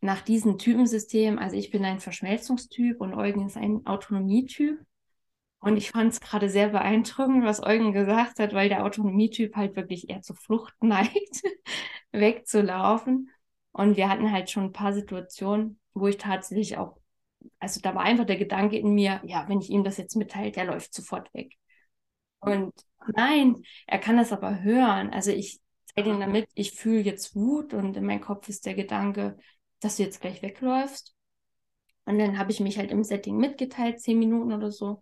nach diesem Typensystem, also ich bin ein Verschmelzungstyp und Eugen ist ein Autonomietyp. Und ich fand es gerade sehr beeindruckend, was Eugen gesagt hat, weil der Autonomietyp halt wirklich eher zur Flucht neigt, wegzulaufen. Und wir hatten halt schon ein paar Situationen, wo ich tatsächlich auch, also da war einfach der Gedanke in mir, ja, wenn ich ihm das jetzt mitteile, der läuft sofort weg. Und nein, er kann das aber hören. Also ich zeige ihm damit, ich fühle jetzt Wut und in meinem Kopf ist der Gedanke, dass du jetzt gleich wegläufst. Und dann habe ich mich halt im Setting mitgeteilt, zehn Minuten oder so.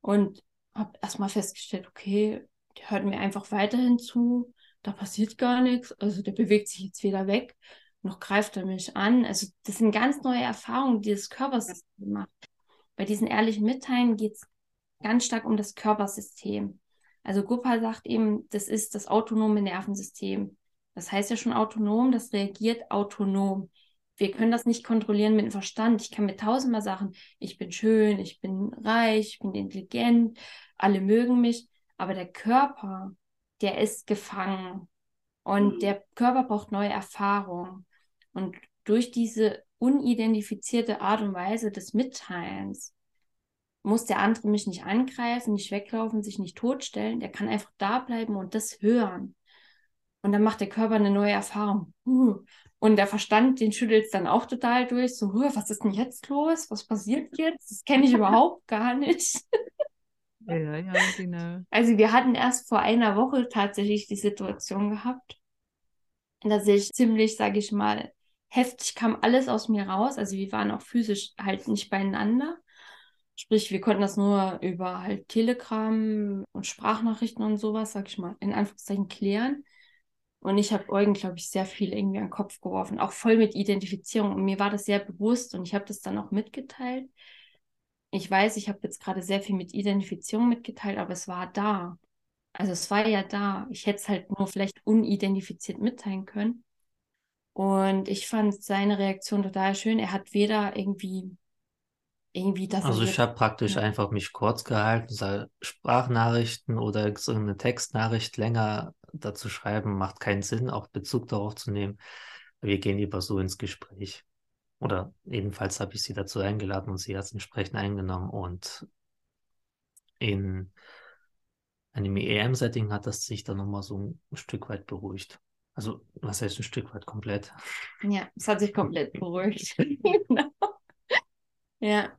Und habe erstmal festgestellt, okay, der hört mir einfach weiterhin zu, da passiert gar nichts. Also der bewegt sich jetzt wieder weg noch greift er mich an. Also das sind ganz neue Erfahrungen, die das Körpersystem macht. Bei diesen ehrlichen Mitteilen geht es ganz stark um das Körpersystem. Also Gopal sagt eben, das ist das autonome Nervensystem. Das heißt ja schon autonom, das reagiert autonom. Wir können das nicht kontrollieren mit dem Verstand. Ich kann mir tausendmal sagen, ich bin schön, ich bin reich, ich bin intelligent, alle mögen mich. Aber der Körper, der ist gefangen. Und der Körper braucht neue Erfahrungen. Und durch diese unidentifizierte Art und Weise des Mitteilens muss der andere mich nicht angreifen, nicht weglaufen, sich nicht totstellen. Der kann einfach da bleiben und das hören. Und dann macht der Körper eine neue Erfahrung. Und der Verstand, den schüttelt es dann auch total durch. So, was ist denn jetzt los? Was passiert jetzt? Das kenne ich überhaupt gar nicht. Ja, ja, genau. Also wir hatten erst vor einer Woche tatsächlich die Situation gehabt, dass ich ziemlich, sage ich mal, heftig kam alles aus mir raus. Also wir waren auch physisch halt nicht beieinander. Sprich, wir konnten das nur über halt Telegram und Sprachnachrichten und sowas, sag ich mal, in Anführungszeichen klären. Und ich habe Eugen, glaube ich, sehr viel irgendwie an den Kopf geworfen, auch voll mit Identifizierung. Und mir war das sehr bewusst und ich habe das dann auch mitgeteilt. Ich weiß, ich habe jetzt gerade sehr viel mit Identifizierung mitgeteilt, aber es war da. Also es war ja da. Ich hätte es halt nur vielleicht unidentifiziert mitteilen können. Und ich fand seine Reaktion total schön. Er hat weder irgendwie irgendwie das. Also ich habe praktisch ja. einfach mich kurz gehalten, sage, Sprachnachrichten oder so eine Textnachricht länger dazu schreiben, macht keinen Sinn, auch Bezug darauf zu nehmen. Wir gehen lieber so ins Gespräch. Oder jedenfalls habe ich sie dazu eingeladen und sie hat es entsprechend eingenommen. Und in einem EM-Setting hat das sich dann nochmal so ein Stück weit beruhigt. Also, was heißt ein Stück weit komplett? Ja, es hat sich komplett beruhigt. genau. Ja.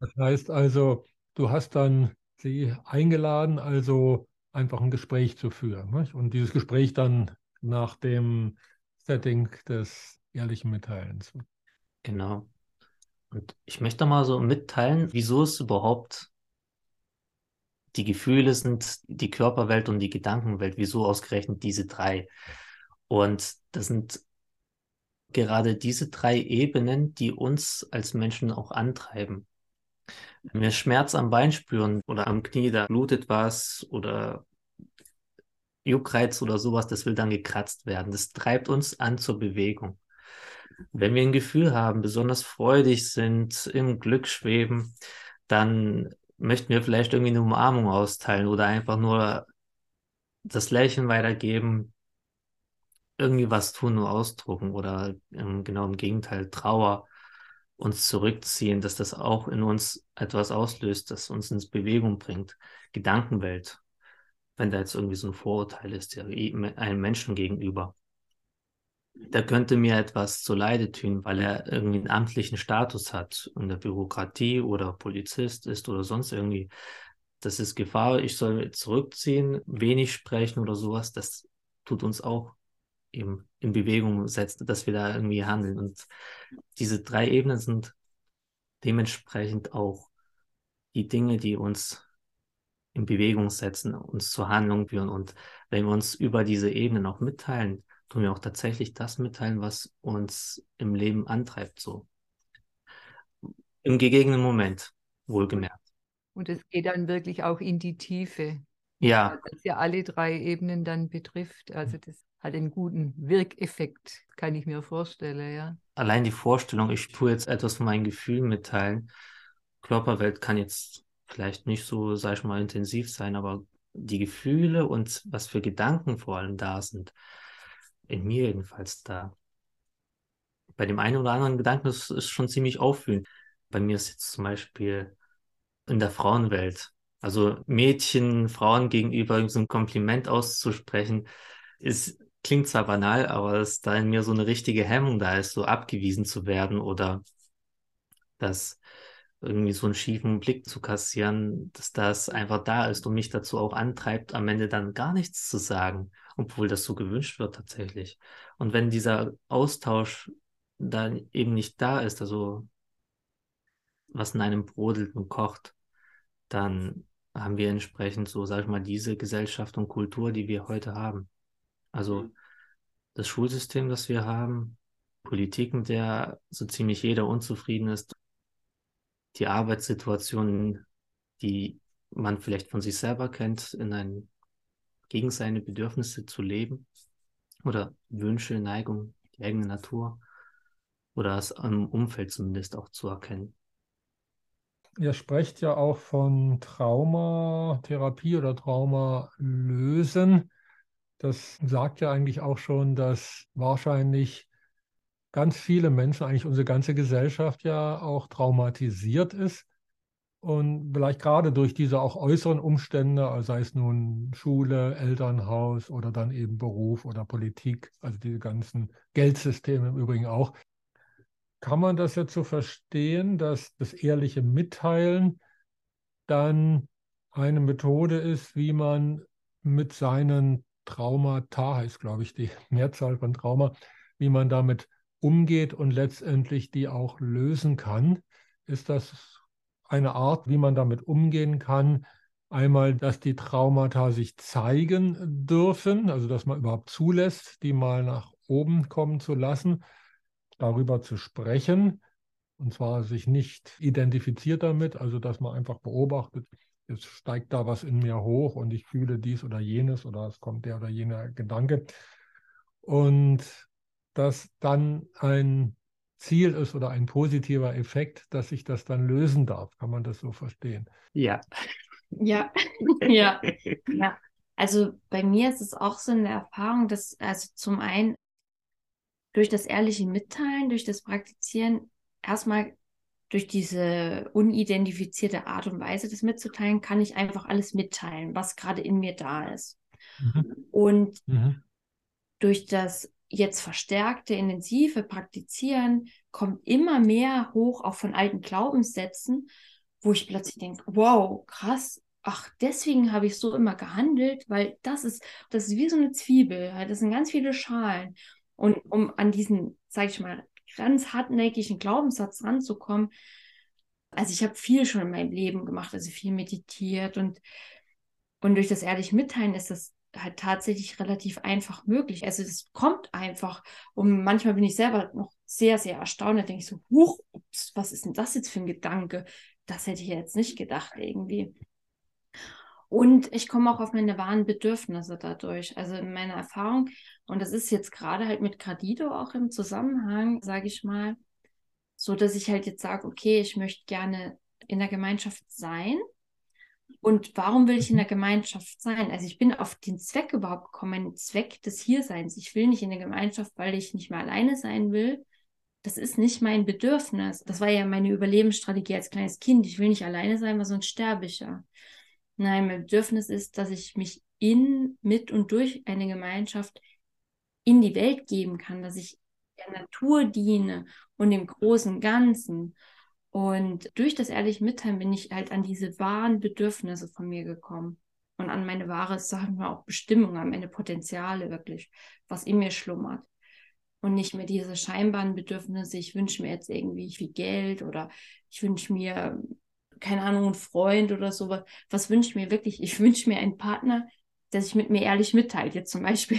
Das heißt also, du hast dann sie eingeladen, also einfach ein Gespräch zu führen. Nicht? Und dieses Gespräch dann nach dem Setting des ehrlichen Mitteilens. Genau. Und ich möchte mal so mitteilen, wieso es überhaupt die Gefühle sind, die Körperwelt und die Gedankenwelt, wieso ausgerechnet diese drei. Und das sind gerade diese drei Ebenen, die uns als Menschen auch antreiben. Wenn wir Schmerz am Bein spüren oder am Knie, da blutet was oder Juckreiz oder sowas, das will dann gekratzt werden. Das treibt uns an zur Bewegung. Wenn wir ein Gefühl haben, besonders freudig sind, im Glück schweben, dann möchten wir vielleicht irgendwie eine Umarmung austeilen oder einfach nur das Lächeln weitergeben, irgendwie was tun, nur ausdrucken oder ähm, genau im Gegenteil Trauer uns zurückziehen, dass das auch in uns etwas auslöst, das uns ins Bewegung bringt. Gedankenwelt, wenn da jetzt irgendwie so ein Vorurteil ist, ja, einem Menschen gegenüber. Der könnte mir etwas zu Leide tun, weil er irgendwie einen amtlichen Status hat in der Bürokratie oder Polizist ist oder sonst irgendwie. Das ist Gefahr, ich soll zurückziehen, wenig sprechen oder sowas. Das tut uns auch eben in Bewegung setzt, dass wir da irgendwie handeln. Und diese drei Ebenen sind dementsprechend auch die Dinge, die uns in Bewegung setzen, uns zur Handlung führen. Und wenn wir uns über diese Ebenen auch mitteilen, tun wir auch tatsächlich das mitteilen, was uns im Leben antreibt, so. Im gegebenen Moment, wohlgemerkt. Und es geht dann wirklich auch in die Tiefe. Ja. Das ja alle drei Ebenen dann betrifft. Also das hat einen guten Wirkeffekt, kann ich mir vorstellen, ja. Allein die Vorstellung, ich tue jetzt etwas von meinen Gefühlen mitteilen. Körperwelt kann jetzt vielleicht nicht so, sag ich mal, intensiv sein, aber die Gefühle und was für Gedanken vor allem da sind, in mir jedenfalls da. Bei dem einen oder anderen Gedanken ist es schon ziemlich auffühlend. Bei mir ist jetzt zum Beispiel in der Frauenwelt, also Mädchen, Frauen gegenüber so ein Kompliment auszusprechen, ist klingt zwar banal, aber dass da in mir so eine richtige Hemmung da ist, so abgewiesen zu werden oder dass irgendwie so einen schiefen Blick zu kassieren, dass das einfach da ist und mich dazu auch antreibt, am Ende dann gar nichts zu sagen, obwohl das so gewünscht wird tatsächlich. Und wenn dieser Austausch dann eben nicht da ist, also was in einem brodelt und kocht, dann haben wir entsprechend so, sag ich mal, diese Gesellschaft und Kultur, die wir heute haben. Also mhm. das Schulsystem, das wir haben, Politik, mit der so ziemlich jeder unzufrieden ist, die Arbeitssituationen, die man vielleicht von sich selber kennt, in ein, gegen seine Bedürfnisse zu leben oder Wünsche, Neigung, die eigene Natur oder es im Umfeld zumindest auch zu erkennen. Ihr sprecht ja auch von Traumatherapie oder Traumalösen. Das sagt ja eigentlich auch schon, dass wahrscheinlich ganz viele Menschen, eigentlich unsere ganze Gesellschaft ja auch traumatisiert ist. Und vielleicht gerade durch diese auch äußeren Umstände, also sei es nun Schule, Elternhaus oder dann eben Beruf oder Politik, also diese ganzen Geldsysteme im Übrigen auch, kann man das jetzt so verstehen, dass das ehrliche Mitteilen dann eine Methode ist, wie man mit seinen Traumata heißt, glaube ich, die Mehrzahl von Trauma, wie man damit umgeht und letztendlich die auch lösen kann. Ist das eine Art, wie man damit umgehen kann? Einmal, dass die Traumata sich zeigen dürfen, also dass man überhaupt zulässt, die mal nach oben kommen zu lassen, darüber zu sprechen, und zwar sich nicht identifiziert damit, also dass man einfach beobachtet, jetzt steigt da was in mir hoch und ich fühle dies oder jenes oder es kommt der oder jener Gedanke. Und dass dann ein Ziel ist oder ein positiver Effekt, dass ich das dann lösen darf. Kann man das so verstehen? Ja. Ja, ja, ja. Also bei mir ist es auch so eine Erfahrung, dass also zum einen durch das ehrliche Mitteilen, durch das Praktizieren erstmal durch diese unidentifizierte Art und Weise, das mitzuteilen, kann ich einfach alles mitteilen, was gerade in mir da ist. Mhm. Und mhm. durch das jetzt verstärkte, intensive Praktizieren kommt immer mehr hoch, auch von alten Glaubenssätzen, wo ich plötzlich denke, wow, krass, ach, deswegen habe ich so immer gehandelt, weil das ist, das ist wie so eine Zwiebel, das sind ganz viele Schalen. Und um an diesen, sag ich mal, ganz hartnäckigen Glaubenssatz ranzukommen, also ich habe viel schon in meinem Leben gemacht, also viel meditiert und, und durch das ehrlich Mitteilen ist das halt tatsächlich relativ einfach möglich. Also es kommt einfach. Und manchmal bin ich selber noch sehr, sehr erstaunt. Da denke ich so, huch, ups, was ist denn das jetzt für ein Gedanke? Das hätte ich jetzt nicht gedacht irgendwie. Und ich komme auch auf meine wahren Bedürfnisse dadurch. Also in meiner Erfahrung, und das ist jetzt gerade halt mit Gradido auch im Zusammenhang, sage ich mal, so dass ich halt jetzt sage, okay, ich möchte gerne in der Gemeinschaft sein und warum will ich in der mhm. Gemeinschaft sein? Also ich bin auf den Zweck überhaupt gekommen, mein Zweck des Hierseins. Ich will nicht in der Gemeinschaft, weil ich nicht mehr alleine sein will. Das ist nicht mein Bedürfnis. Das war ja meine Überlebensstrategie als kleines Kind. Ich will nicht alleine sein, weil sonst sterbe ich ja. Nein, mein Bedürfnis ist, dass ich mich in, mit und durch eine Gemeinschaft in die Welt geben kann, dass ich der Natur diene und dem großen Ganzen und durch das ehrliche Mitteilen bin ich halt an diese wahren Bedürfnisse von mir gekommen und an meine wahre, sagen wir auch Bestimmung, an meine Potenziale wirklich, was in mir schlummert. Und nicht mehr diese scheinbaren Bedürfnisse, ich wünsche mir jetzt irgendwie viel Geld oder ich wünsche mir, keine Ahnung, einen Freund oder so. Was wünsche ich mir wirklich? Ich wünsche mir einen Partner, der sich mit mir ehrlich mitteilt, jetzt zum Beispiel.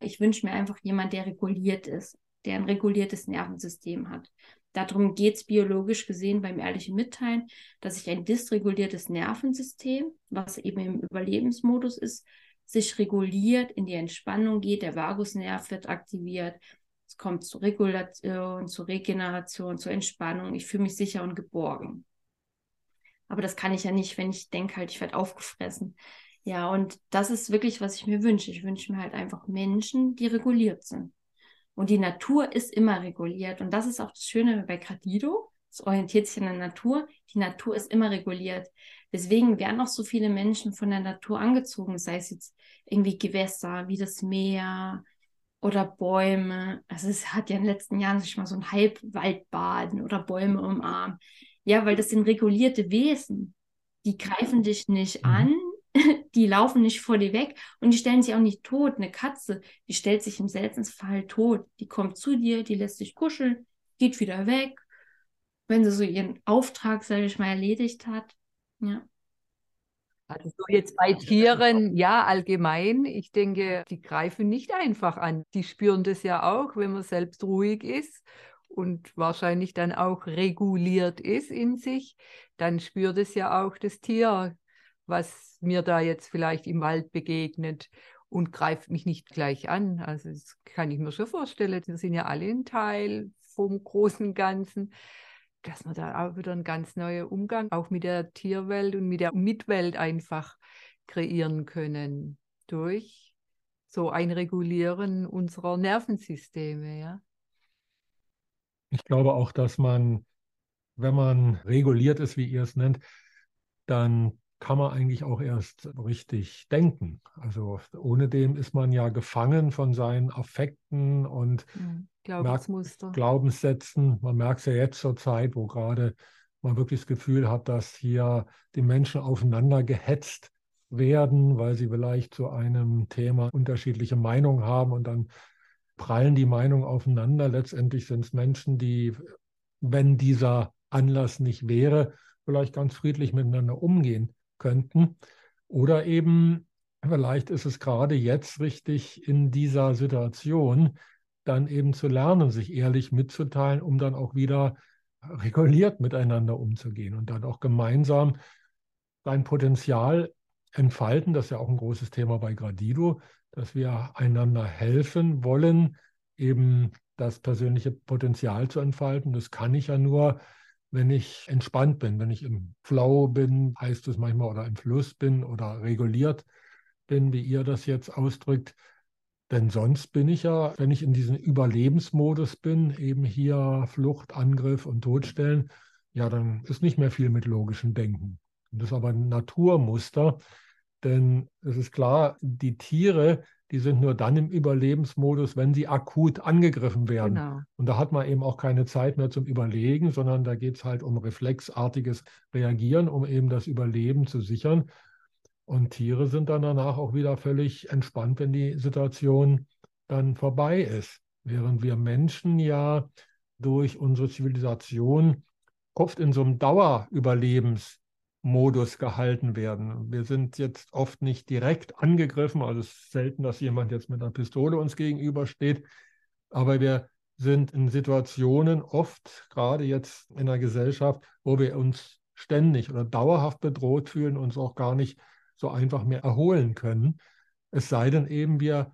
Ich wünsche mir einfach jemand, der reguliert ist, der ein reguliertes Nervensystem hat. Darum geht es biologisch gesehen beim ehrlichen Mitteilen, dass sich ein dysreguliertes Nervensystem, was eben im Überlebensmodus ist, sich reguliert, in die Entspannung geht, der Vagusnerv wird aktiviert, es kommt zur Regulation, zur Regeneration, zur Entspannung, ich fühle mich sicher und geborgen. Aber das kann ich ja nicht, wenn ich denke halt, ich werde aufgefressen. Ja, und das ist wirklich, was ich mir wünsche. Ich wünsche mir halt einfach Menschen, die reguliert sind. Und die Natur ist immer reguliert. Und das ist auch das Schöne bei Gradido. Es orientiert sich an der Natur. Die Natur ist immer reguliert. Deswegen werden auch so viele Menschen von der Natur angezogen, sei es jetzt irgendwie Gewässer wie das Meer oder Bäume. Also es hat ja in den letzten Jahren sich mal so ein Halbwaldbaden oder Bäume umarmen. Ja, weil das sind regulierte Wesen. Die greifen dich nicht mhm. an, die laufen nicht vor dir weg und die stellen sich auch nicht tot. Eine Katze, die stellt sich im seltensten Fall tot. Die kommt zu dir, die lässt sich kuscheln, geht wieder weg, wenn sie so ihren Auftrag, sage ich mal, erledigt hat. Ja. Also so jetzt bei Tieren, ja, allgemein, ich denke, die greifen nicht einfach an. Die spüren das ja auch, wenn man selbst ruhig ist und wahrscheinlich dann auch reguliert ist in sich, dann spürt es ja auch das Tier was mir da jetzt vielleicht im Wald begegnet und greift mich nicht gleich an. Also das kann ich mir schon vorstellen. Wir sind ja alle ein Teil vom großen Ganzen, dass man da auch wieder einen ganz neuen Umgang auch mit der Tierwelt und mit der Mitwelt einfach kreieren können durch so ein Regulieren unserer Nervensysteme, ja. Ich glaube auch, dass man, wenn man reguliert ist, wie ihr es nennt, dann kann man eigentlich auch erst richtig denken. Also ohne dem ist man ja gefangen von seinen Affekten und mhm. Glaubensmuster. Glaubenssätzen. Man merkt es ja jetzt zur Zeit, wo gerade man wirklich das Gefühl hat, dass hier die Menschen aufeinander gehetzt werden, weil sie vielleicht zu einem Thema unterschiedliche Meinungen haben und dann prallen die Meinungen aufeinander. Letztendlich sind es Menschen, die, wenn dieser Anlass nicht wäre, vielleicht ganz friedlich miteinander umgehen könnten. Oder eben, vielleicht ist es gerade jetzt richtig in dieser Situation, dann eben zu lernen, sich ehrlich mitzuteilen, um dann auch wieder reguliert miteinander umzugehen und dann auch gemeinsam sein Potenzial entfalten. Das ist ja auch ein großes Thema bei Gradido, dass wir einander helfen wollen, eben das persönliche Potenzial zu entfalten. Das kann ich ja nur, wenn ich entspannt bin, wenn ich im Flow bin, heißt es manchmal, oder im Fluss bin oder reguliert bin, wie ihr das jetzt ausdrückt. Denn sonst bin ich ja, wenn ich in diesem Überlebensmodus bin, eben hier Flucht, Angriff und Todstellen, ja, dann ist nicht mehr viel mit logischem Denken. Das ist aber ein Naturmuster, denn es ist klar, die Tiere, die sind nur dann im Überlebensmodus, wenn sie akut angegriffen werden. Genau. Und da hat man eben auch keine Zeit mehr zum Überlegen, sondern da geht es halt um reflexartiges Reagieren, um eben das Überleben zu sichern. Und Tiere sind dann danach auch wieder völlig entspannt, wenn die Situation dann vorbei ist. Während wir Menschen ja durch unsere Zivilisation oft in so einem Dauerüberlebens Modus gehalten werden. Wir sind jetzt oft nicht direkt angegriffen, also es ist selten, dass jemand jetzt mit einer Pistole uns gegenübersteht, aber wir sind in Situationen oft, gerade jetzt in der Gesellschaft, wo wir uns ständig oder dauerhaft bedroht fühlen, uns auch gar nicht so einfach mehr erholen können. Es sei denn eben, wir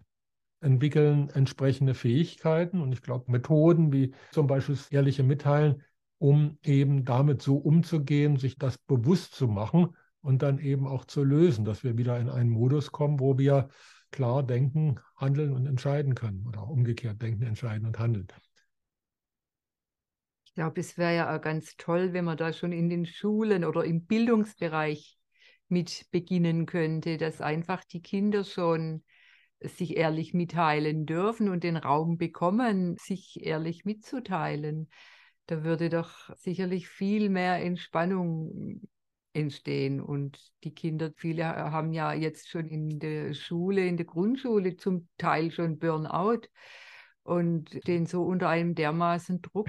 entwickeln entsprechende Fähigkeiten und ich glaube Methoden wie zum Beispiel das ehrliche Mitteilen, um eben damit so umzugehen, sich das bewusst zu machen und dann eben auch zu lösen, dass wir wieder in einen Modus kommen, wo wir klar denken, handeln und entscheiden können oder umgekehrt denken, entscheiden und handeln. Ich glaube, es wäre ja auch ganz toll, wenn man da schon in den Schulen oder im Bildungsbereich mit beginnen könnte, dass einfach die Kinder schon sich ehrlich mitteilen dürfen und den Raum bekommen, sich ehrlich mitzuteilen da würde doch sicherlich viel mehr Entspannung entstehen. Und die Kinder, viele haben ja jetzt schon in der Schule, in der Grundschule zum Teil schon Burnout und stehen so unter einem dermaßen Druck.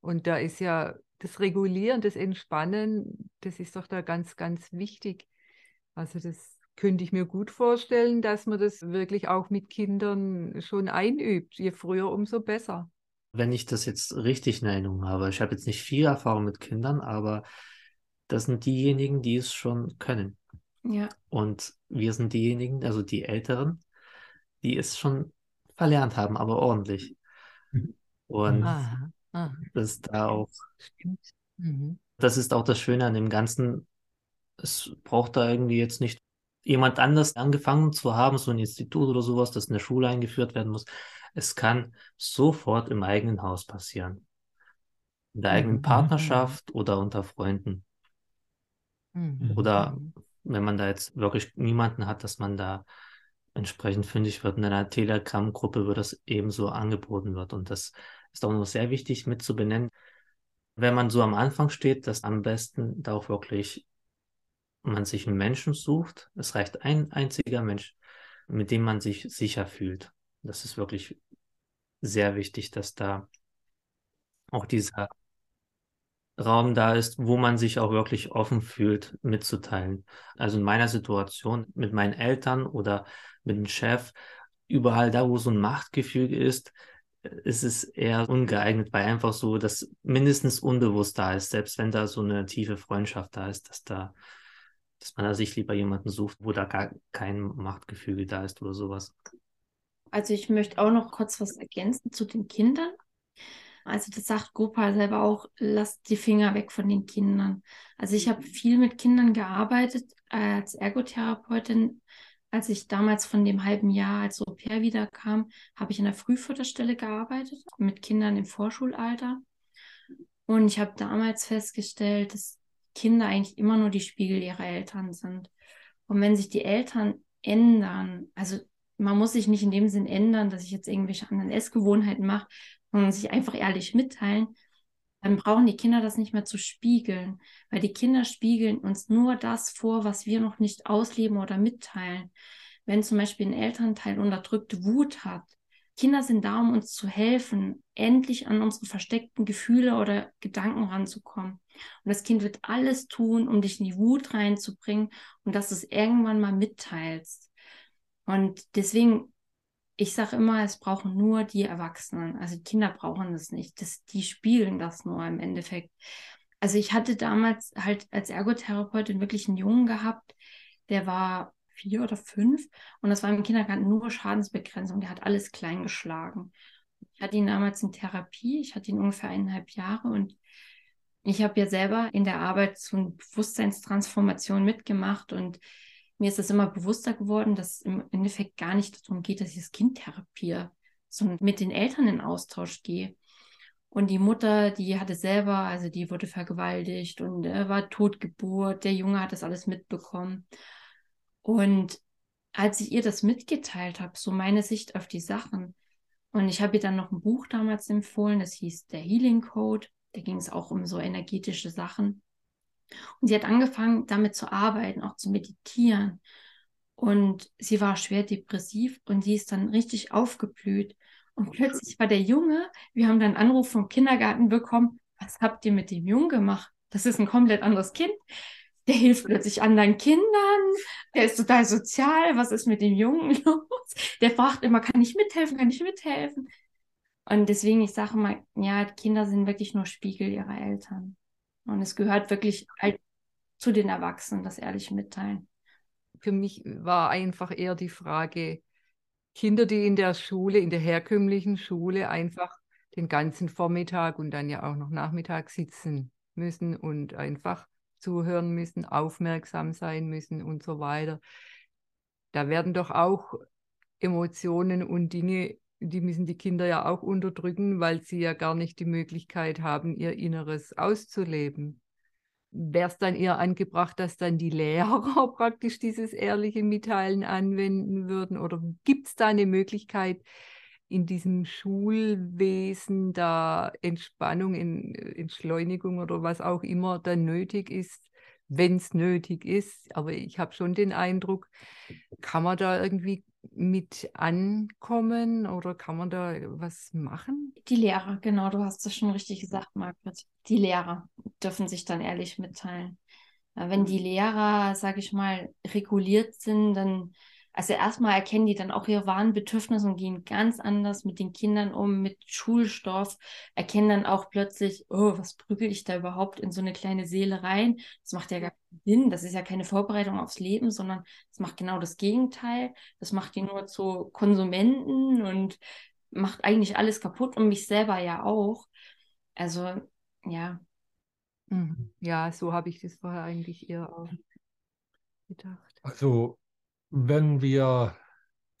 Und da ist ja das Regulieren, das Entspannen, das ist doch da ganz, ganz wichtig. Also das könnte ich mir gut vorstellen, dass man das wirklich auch mit Kindern schon einübt. Je früher, umso besser wenn ich das jetzt richtig in Erinnerung habe, ich habe jetzt nicht viel Erfahrung mit Kindern, aber das sind diejenigen, die es schon können. Ja. Und wir sind diejenigen, also die Älteren, die es schon verlernt haben, aber ordentlich. Mhm. Und aha, aha. das ist da auch. Mhm. Das ist auch das Schöne an dem Ganzen. Es braucht da irgendwie jetzt nicht jemand anders angefangen zu haben, so ein Institut oder sowas, das in der Schule eingeführt werden muss. Es kann sofort im eigenen Haus passieren. In der eigenen mhm. Partnerschaft oder unter Freunden. Mhm. Oder wenn man da jetzt wirklich niemanden hat, dass man da entsprechend fündig wird. In einer Telegram-Gruppe wird das ebenso angeboten wird. Und das ist auch noch sehr wichtig mit zu benennen. Wenn man so am Anfang steht, dass am besten da auch wirklich man sich einen Menschen sucht. Es reicht ein einziger Mensch, mit dem man sich sicher fühlt. Das ist wirklich sehr wichtig, dass da auch dieser Raum da ist, wo man sich auch wirklich offen fühlt, mitzuteilen. Also in meiner Situation mit meinen Eltern oder mit dem Chef, überall da, wo so ein Machtgefüge ist, ist es eher ungeeignet, weil einfach so das mindestens unbewusst da ist, selbst wenn da so eine tiefe Freundschaft da ist, dass da, dass man da sich lieber jemanden sucht, wo da gar kein Machtgefüge da ist oder sowas. Also ich möchte auch noch kurz was ergänzen zu den Kindern. Also das sagt Gopal selber auch, lasst die Finger weg von den Kindern. Also ich habe viel mit Kindern gearbeitet als Ergotherapeutin. Als ich damals von dem halben Jahr als Au pair wiederkam, habe ich in der Frühförderstelle gearbeitet mit Kindern im Vorschulalter. Und ich habe damals festgestellt, dass Kinder eigentlich immer nur die Spiegel ihrer Eltern sind. Und wenn sich die Eltern ändern, also man muss sich nicht in dem Sinn ändern, dass ich jetzt irgendwelche anderen Essgewohnheiten mache, sondern sich einfach ehrlich mitteilen, dann brauchen die Kinder das nicht mehr zu spiegeln, weil die Kinder spiegeln uns nur das vor, was wir noch nicht ausleben oder mitteilen. Wenn zum Beispiel ein Elternteil unterdrückte Wut hat, Kinder sind da, um uns zu helfen, endlich an unsere versteckten Gefühle oder Gedanken ranzukommen. Und das Kind wird alles tun, um dich in die Wut reinzubringen und dass du es irgendwann mal mitteilst. Und deswegen, ich sage immer, es brauchen nur die Erwachsenen. Also Kinder brauchen das nicht. Das, die spielen das nur im Endeffekt. Also ich hatte damals halt als Ergotherapeutin wirklich einen Jungen gehabt, der war vier oder fünf und das war im Kindergarten nur Schadensbegrenzung. Der hat alles klein geschlagen. Ich hatte ihn damals in Therapie. Ich hatte ihn ungefähr eineinhalb Jahre und ich habe ja selber in der Arbeit so eine Bewusstseinstransformation mitgemacht und mir ist es immer bewusster geworden, dass es im Endeffekt gar nicht darum geht, dass ich das Kind therapiere, sondern mit den Eltern in Austausch gehe. Und die Mutter, die hatte selber, also die wurde vergewaltigt und äh, war Totgeburt. Der Junge hat das alles mitbekommen. Und als ich ihr das mitgeteilt habe, so meine Sicht auf die Sachen, und ich habe ihr dann noch ein Buch damals empfohlen, das hieß Der Healing Code. Da ging es auch um so energetische Sachen. Und sie hat angefangen, damit zu arbeiten, auch zu meditieren. Und sie war schwer depressiv und sie ist dann richtig aufgeblüht. Und plötzlich war der Junge, wir haben dann einen Anruf vom Kindergarten bekommen, was habt ihr mit dem Jungen gemacht? Das ist ein komplett anderes Kind. Der hilft plötzlich anderen Kindern, der ist total sozial, was ist mit dem Jungen los? Der fragt immer, kann ich mithelfen, kann ich mithelfen? Und deswegen, ich sage mal, ja, Kinder sind wirklich nur Spiegel ihrer Eltern. Und es gehört wirklich halt zu den Erwachsenen, das ehrlich mitteilen. Für mich war einfach eher die Frage, Kinder, die in der Schule, in der herkömmlichen Schule einfach den ganzen Vormittag und dann ja auch noch Nachmittag sitzen müssen und einfach zuhören müssen, aufmerksam sein müssen und so weiter. Da werden doch auch Emotionen und Dinge, die müssen die Kinder ja auch unterdrücken, weil sie ja gar nicht die Möglichkeit haben, ihr Inneres auszuleben wäre es dann eher angebracht, dass dann die Lehrer praktisch dieses ehrliche Mitteilen anwenden würden? Oder gibt es da eine Möglichkeit, in diesem Schulwesen da Entspannung, in, Entschleunigung oder was auch immer dann nötig ist, wenn es nötig ist? Aber ich habe schon den Eindruck, kann man da irgendwie mit ankommen oder kann man da was machen? Die Lehrer, genau, du hast es schon richtig gesagt, Margret. Die Lehrer dürfen sich dann ehrlich mitteilen. Wenn die Lehrer, sage ich mal, reguliert sind, dann also erstmal erkennen die dann auch ihre wahren Bedürfnisse und gehen ganz anders mit den Kindern um, mit Schulstoff, erkennen dann auch plötzlich, oh, was prügel ich da überhaupt in so eine kleine Seele rein? Das macht ja gar keinen Sinn. Das ist ja keine Vorbereitung aufs Leben, sondern das macht genau das Gegenteil. Das macht die nur zu Konsumenten und macht eigentlich alles kaputt und mich selber ja auch. Also, ja. Mhm. Ja, so habe ich das vorher eigentlich eher auch gedacht. Also wenn wir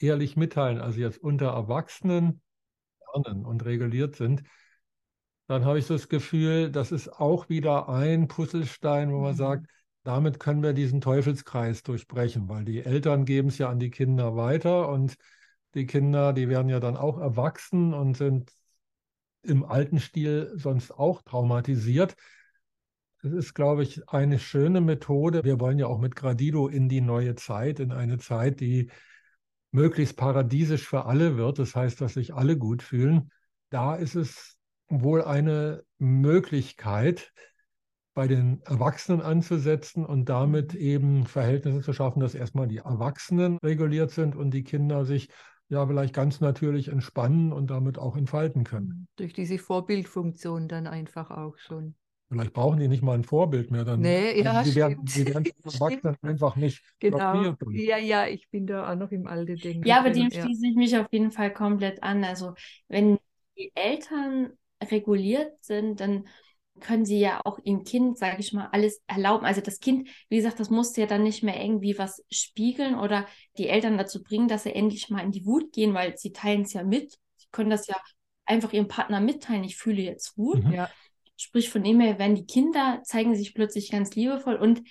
ehrlich mitteilen, also jetzt unter Erwachsenen lernen und reguliert sind, dann habe ich so das Gefühl, das ist auch wieder ein Puzzlestein, wo man mhm. sagt, damit können wir diesen Teufelskreis durchbrechen, weil die Eltern geben es ja an die Kinder weiter und die Kinder, die werden ja dann auch erwachsen und sind im alten Stil sonst auch traumatisiert. Das ist, glaube ich, eine schöne Methode. Wir wollen ja auch mit Gradido in die neue Zeit, in eine Zeit, die möglichst paradiesisch für alle wird. Das heißt, dass sich alle gut fühlen. Da ist es wohl eine Möglichkeit, bei den Erwachsenen anzusetzen und damit eben Verhältnisse zu schaffen, dass erstmal die Erwachsenen reguliert sind und die Kinder sich ja vielleicht ganz natürlich entspannen und damit auch entfalten können. Durch diese Vorbildfunktion dann einfach auch schon. Vielleicht brauchen die nicht mal ein Vorbild mehr. Dann, nee, ja, also die, werden, die werden Erwachsenen einfach nicht Genau. Ja, ja, ich bin da auch noch im Alten Denken. Ja, aber dem ja. schließe ich mich auf jeden Fall komplett an. Also wenn die Eltern reguliert sind, dann können sie ja auch ihrem Kind, sage ich mal, alles erlauben. Also das Kind, wie gesagt, das muss ja dann nicht mehr irgendwie was spiegeln oder die Eltern dazu bringen, dass sie endlich mal in die Wut gehen, weil sie teilen es ja mit. Sie können das ja einfach ihrem Partner mitteilen, ich fühle jetzt Wut. Mhm. Ja. Sprich, von dem her werden die Kinder, zeigen sich plötzlich ganz liebevoll und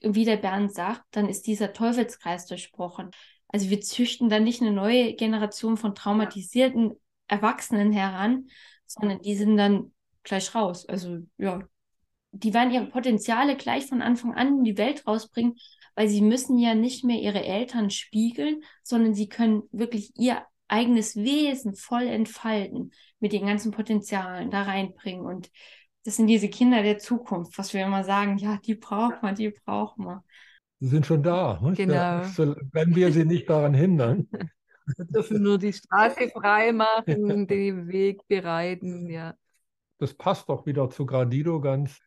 wie der Bernd sagt, dann ist dieser Teufelskreis durchbrochen. Also wir züchten dann nicht eine neue Generation von traumatisierten Erwachsenen heran, sondern die sind dann gleich raus. Also ja, die werden ihre Potenziale gleich von Anfang an in die Welt rausbringen, weil sie müssen ja nicht mehr ihre Eltern spiegeln, sondern sie können wirklich ihr eigenes Wesen voll entfalten, mit den ganzen Potenzialen da reinbringen. Und das sind diese Kinder der Zukunft, was wir immer sagen, ja, die braucht man, die braucht man. Sie sind schon da. Nicht? Genau. Ja, wenn wir sie nicht daran hindern. Wir dürfen nur die Straße frei machen, den Weg bereiten, ja. Das passt doch wieder zu Gradido ganz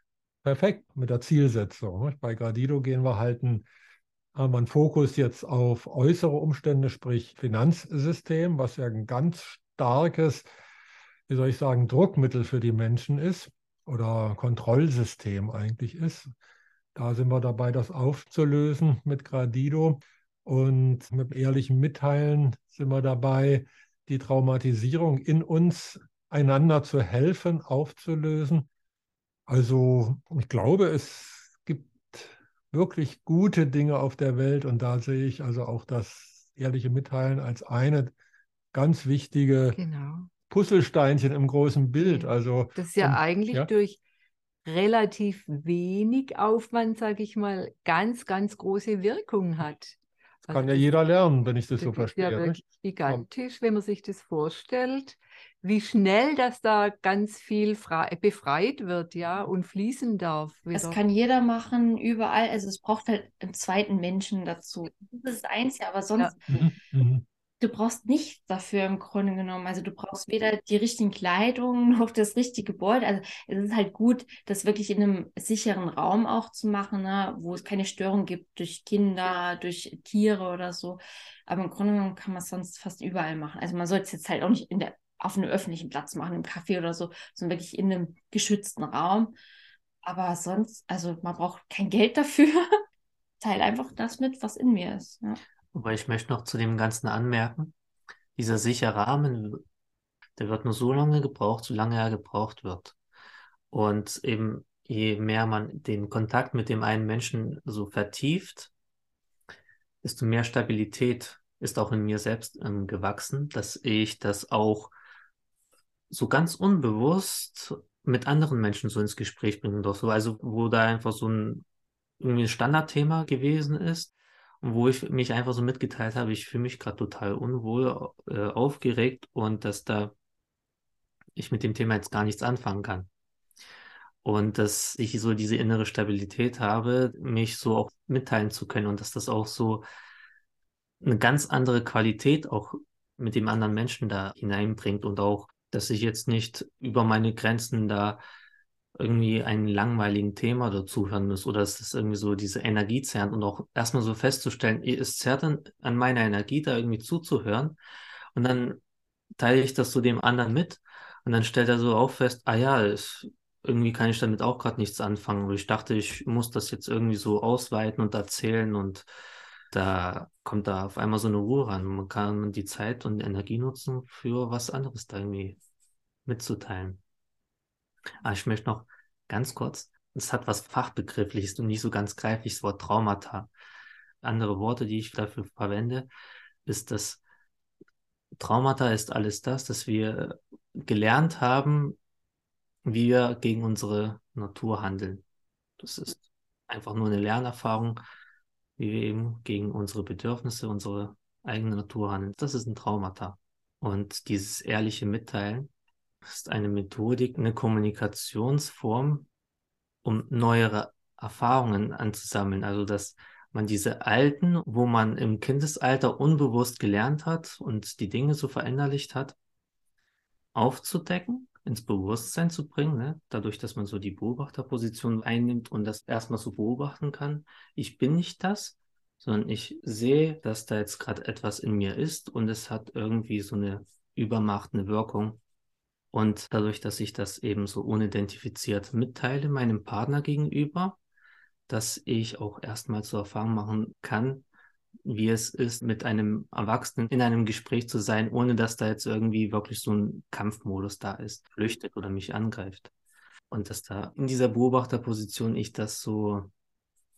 perfekt mit der Zielsetzung. Nicht? Bei Gradido gehen wir halt einen, haben einen Fokus jetzt auf äußere Umstände, sprich Finanzsystem, was ja ein ganz starkes, wie soll ich sagen, Druckmittel für die Menschen ist oder Kontrollsystem eigentlich ist. Da sind wir dabei, das aufzulösen mit Gradido. Und mit ehrlichem Mitteilen sind wir dabei, die Traumatisierung in uns einander zu helfen, aufzulösen. Also ich glaube, es gibt wirklich gute Dinge auf der Welt und da sehe ich also auch das ehrliche Mitteilen als eine ganz wichtige genau. Puzzlesteinchen im großen Bild. Also, das ist ja und, eigentlich ja? durch relativ wenig Aufwand, sage ich mal, ganz, ganz große Wirkung hat. Das also kann ja jeder lernen, wenn ich das, das so verstehe. Ja, wirklich gigantisch, wenn man sich das vorstellt, wie schnell das da ganz viel befreit wird, ja, und fließen darf. Wieder. Das kann jeder machen, überall. Also es braucht halt einen zweiten Menschen dazu. Das ist eins, ja, aber sonst. Ja. Mhm, mhm du brauchst nichts dafür im Grunde genommen. Also du brauchst weder die richtigen Kleidungen noch das richtige Gebäude. Also es ist halt gut, das wirklich in einem sicheren Raum auch zu machen, ne? wo es keine Störung gibt durch Kinder, durch Tiere oder so. Aber im Grunde genommen kann man es sonst fast überall machen. Also man soll es jetzt halt auch nicht in der, auf einem öffentlichen Platz machen, im Café oder so, sondern wirklich in einem geschützten Raum. Aber sonst, also man braucht kein Geld dafür. Teil einfach das mit, was in mir ist. Ja. Wobei ich möchte noch zu dem Ganzen anmerken, dieser sichere Rahmen, der wird nur so lange gebraucht, solange er gebraucht wird. Und eben je mehr man den Kontakt mit dem einen Menschen so vertieft, desto mehr Stabilität ist auch in mir selbst ähm, gewachsen, dass ich das auch so ganz unbewusst mit anderen Menschen so ins Gespräch bringen durfte. Also wo da einfach so ein irgendwie ein Standardthema gewesen ist, wo ich mich einfach so mitgeteilt habe, ich fühle mich gerade total unwohl, äh, aufgeregt und dass da ich mit dem Thema jetzt gar nichts anfangen kann. Und dass ich so diese innere Stabilität habe, mich so auch mitteilen zu können und dass das auch so eine ganz andere Qualität auch mit dem anderen Menschen da hineinbringt und auch, dass ich jetzt nicht über meine Grenzen da irgendwie einen langweiligen Thema dazuhören muss oder dass das irgendwie so diese Energie zerrt und auch erstmal so festzustellen, es zerrt an, an meiner Energie, da irgendwie zuzuhören und dann teile ich das so dem anderen mit und dann stellt er so auch fest, ah ja, es, irgendwie kann ich damit auch gerade nichts anfangen. Und ich dachte, ich muss das jetzt irgendwie so ausweiten und erzählen und da kommt da auf einmal so eine Ruhe ran. Man kann die Zeit und Energie nutzen für was anderes da irgendwie mitzuteilen. Aber ich möchte noch ganz kurz, es hat was Fachbegriffliches und nicht so ganz greifliches Wort Traumata. Andere Worte, die ich dafür verwende, ist das Traumata ist alles das, dass wir gelernt haben, wie wir gegen unsere Natur handeln. Das ist einfach nur eine Lernerfahrung, wie wir eben gegen unsere Bedürfnisse, unsere eigene Natur handeln. Das ist ein Traumata. Und dieses ehrliche Mitteilen ist eine Methodik, eine Kommunikationsform, um neuere Erfahrungen anzusammeln. Also, dass man diese alten, wo man im Kindesalter unbewusst gelernt hat und die Dinge so verinnerlicht hat, aufzudecken, ins Bewusstsein zu bringen, ne? dadurch, dass man so die Beobachterposition einnimmt und das erstmal so beobachten kann. Ich bin nicht das, sondern ich sehe, dass da jetzt gerade etwas in mir ist und es hat irgendwie so eine Übermacht, eine Wirkung und dadurch, dass ich das eben so unidentifiziert mitteile meinem Partner gegenüber, dass ich auch erstmal zur Erfahrung machen kann, wie es ist, mit einem Erwachsenen in einem Gespräch zu sein, ohne dass da jetzt irgendwie wirklich so ein Kampfmodus da ist, flüchtet oder mich angreift. Und dass da in dieser Beobachterposition ich das so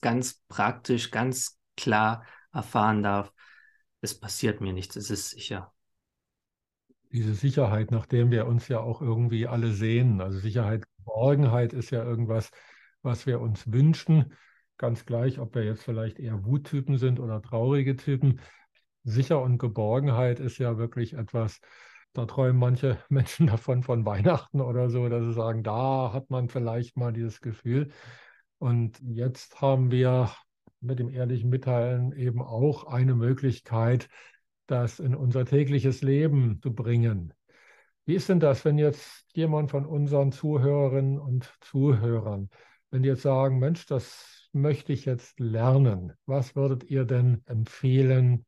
ganz praktisch, ganz klar erfahren darf, es passiert mir nichts, es ist sicher diese Sicherheit, nach dem wir uns ja auch irgendwie alle sehnen. Also Sicherheit, Geborgenheit ist ja irgendwas, was wir uns wünschen. Ganz gleich, ob wir jetzt vielleicht eher Wuttypen sind oder traurige Typen. Sicher und Geborgenheit ist ja wirklich etwas, da träumen manche Menschen davon von Weihnachten oder so, dass sie sagen, da hat man vielleicht mal dieses Gefühl. Und jetzt haben wir mit dem ehrlichen Mitteilen eben auch eine Möglichkeit, das in unser tägliches Leben zu bringen. Wie ist denn das, wenn jetzt jemand von unseren Zuhörerinnen und Zuhörern, wenn die jetzt sagen, Mensch, das möchte ich jetzt lernen, was würdet ihr denn empfehlen?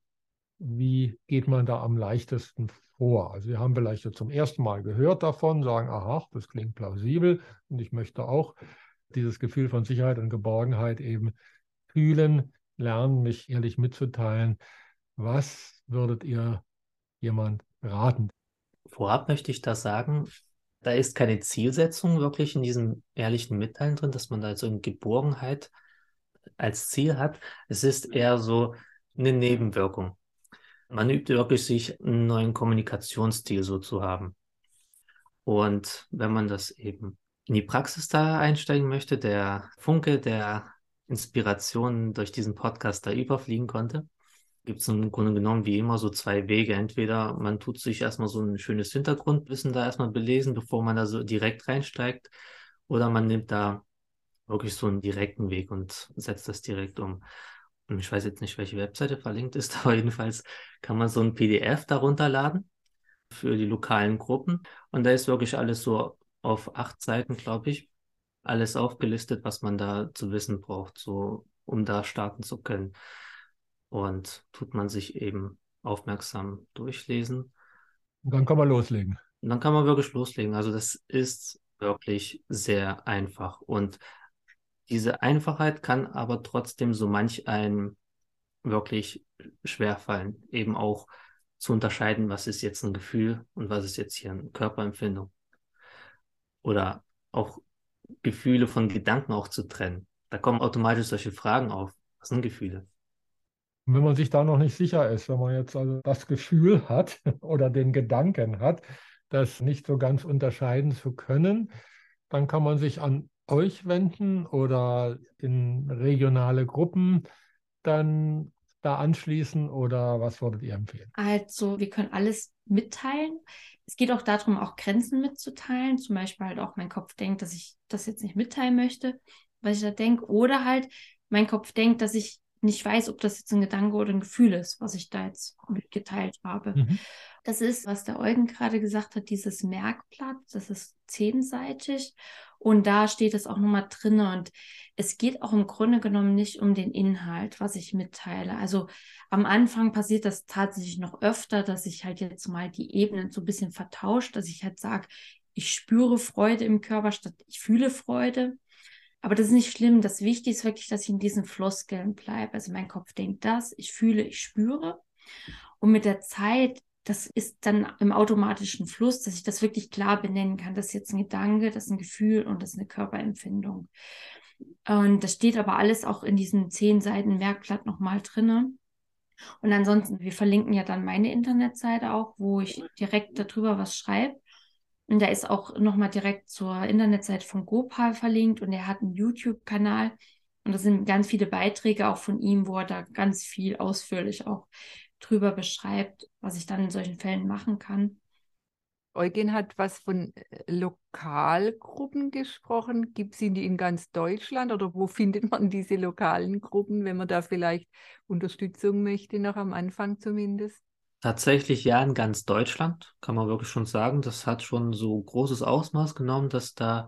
Wie geht man da am leichtesten vor? Also wir haben vielleicht zum ersten Mal gehört davon, sagen, aha, das klingt plausibel und ich möchte auch dieses Gefühl von Sicherheit und Geborgenheit eben fühlen, lernen, mich ehrlich mitzuteilen. Was würdet ihr jemand raten? Vorab möchte ich das sagen, Da ist keine Zielsetzung wirklich in diesem ehrlichen Mitteilen drin, dass man da so eine Geborgenheit als Ziel hat. Es ist eher so eine Nebenwirkung. Man übt wirklich, sich einen neuen Kommunikationsstil so zu haben. Und wenn man das eben in die Praxis da einsteigen möchte, der Funke der Inspiration durch diesen Podcast da überfliegen konnte, gibt es im Grunde genommen wie immer so zwei Wege. Entweder man tut sich erstmal so ein schönes Hintergrundwissen da erstmal belesen, bevor man da so direkt reinsteigt, oder man nimmt da wirklich so einen direkten Weg und setzt das direkt um. Und ich weiß jetzt nicht, welche Webseite verlinkt ist, aber jedenfalls kann man so ein PDF darunter laden für die lokalen Gruppen. Und da ist wirklich alles so auf acht Seiten, glaube ich, alles aufgelistet, was man da zu wissen braucht, so um da starten zu können. Und tut man sich eben aufmerksam durchlesen. Und dann kann man loslegen. Und dann kann man wirklich loslegen. Also das ist wirklich sehr einfach. Und diese Einfachheit kann aber trotzdem so manch ein wirklich schwerfallen, eben auch zu unterscheiden, was ist jetzt ein Gefühl und was ist jetzt hier eine Körperempfindung. Oder auch Gefühle von Gedanken auch zu trennen. Da kommen automatisch solche Fragen auf. Was sind Gefühle? Und wenn man sich da noch nicht sicher ist, wenn man jetzt also das Gefühl hat oder den Gedanken hat, das nicht so ganz unterscheiden zu können, dann kann man sich an euch wenden oder in regionale Gruppen dann da anschließen oder was würdet ihr empfehlen? Also, wir können alles mitteilen. Es geht auch darum, auch Grenzen mitzuteilen. Zum Beispiel halt auch mein Kopf denkt, dass ich das jetzt nicht mitteilen möchte, was ich da denke. Oder halt mein Kopf denkt, dass ich nicht weiß, ob das jetzt ein Gedanke oder ein Gefühl ist, was ich da jetzt mitgeteilt habe. Mhm. Das ist, was der Eugen gerade gesagt hat, dieses Merkblatt, das ist zehnseitig und da steht es auch nochmal drin. Und es geht auch im Grunde genommen nicht um den Inhalt, was ich mitteile. Also am Anfang passiert das tatsächlich noch öfter, dass ich halt jetzt mal die Ebenen so ein bisschen vertauscht, dass ich halt sage, ich spüre Freude im Körper statt ich fühle Freude. Aber das ist nicht schlimm. Das Wichtige ist wirklich, dass ich in diesen Floskeln bleibe. Also mein Kopf denkt das, ich fühle, ich spüre. Und mit der Zeit das ist dann im automatischen Fluss, dass ich das wirklich klar benennen kann. Das ist jetzt ein Gedanke, das ist ein Gefühl und das ist eine Körperempfindung. Und das steht aber alles auch in diesem zehn Seiten Merkblatt nochmal drinne. Und ansonsten, wir verlinken ja dann meine Internetseite auch, wo ich direkt darüber was schreibe. Und da ist auch nochmal direkt zur Internetseite von Gopal verlinkt und er hat einen YouTube-Kanal. Und da sind ganz viele Beiträge auch von ihm, wo er da ganz viel ausführlich auch drüber beschreibt, was ich dann in solchen Fällen machen kann. Eugen hat was von äh, Lokalgruppen gesprochen. Gibt es die in ganz Deutschland oder wo findet man diese lokalen Gruppen, wenn man da vielleicht Unterstützung möchte, noch am Anfang zumindest? Tatsächlich ja, in ganz Deutschland, kann man wirklich schon sagen. Das hat schon so großes Ausmaß genommen, dass da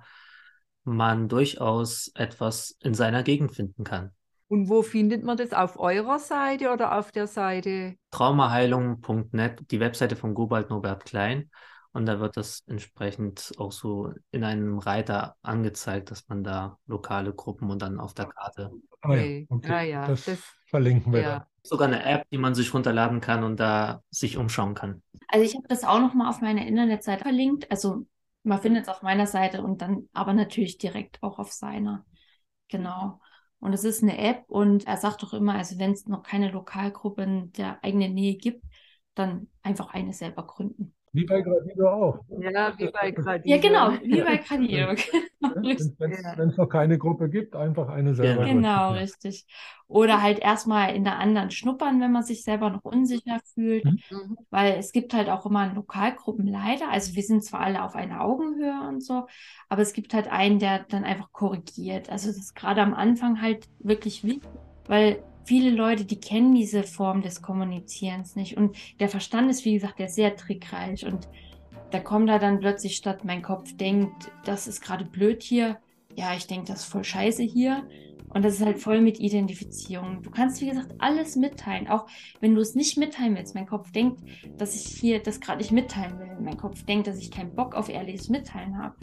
man durchaus etwas in seiner Gegend finden kann. Und wo findet man das? Auf eurer Seite oder auf der Seite? Traumaheilung.net, die Webseite von Gobald Norbert Klein. Und da wird das entsprechend auch so in einem Reiter angezeigt, dass man da lokale Gruppen und dann auf der Karte. Okay, okay. Ah, ja. Das, das, verlinken wir ja. Sogar eine App, die man sich runterladen kann und da sich umschauen kann. Also ich habe das auch nochmal auf meiner Internetseite verlinkt. Also man findet es auf meiner Seite und dann aber natürlich direkt auch auf seiner. Genau. Und es ist eine App und er sagt doch immer, also wenn es noch keine Lokalgruppe in der eigenen Nähe gibt, dann einfach eine selber gründen. Wie bei Gradido auch. Ja, wie bei Gradido. Ja, genau, wie bei Gradido. Wenn es noch keine Gruppe gibt, einfach eine selber. Ja, genau, gründen. richtig. Oder halt erstmal in der anderen schnuppern, wenn man sich selber noch unsicher fühlt. Mhm. mhm. Weil es gibt halt auch immer Lokalgruppen leider. Also wir sind zwar alle auf einer Augenhöhe und so, aber es gibt halt einen, der dann einfach korrigiert. Also das ist gerade am Anfang halt wirklich wichtig, weil viele Leute, die kennen diese Form des Kommunizierens nicht. Und der Verstand ist, wie gesagt, der sehr trickreich. Und da kommt da dann plötzlich statt, mein Kopf denkt, das ist gerade blöd hier. Ja, ich denke, das ist voll scheiße hier. Und das ist halt voll mit Identifizierung. Du kannst, wie gesagt, alles mitteilen. Auch wenn du es nicht mitteilen willst. Mein Kopf denkt, dass ich hier das gerade nicht mitteilen will. Mein Kopf denkt, dass ich keinen Bock auf ehrliches Mitteilen habe.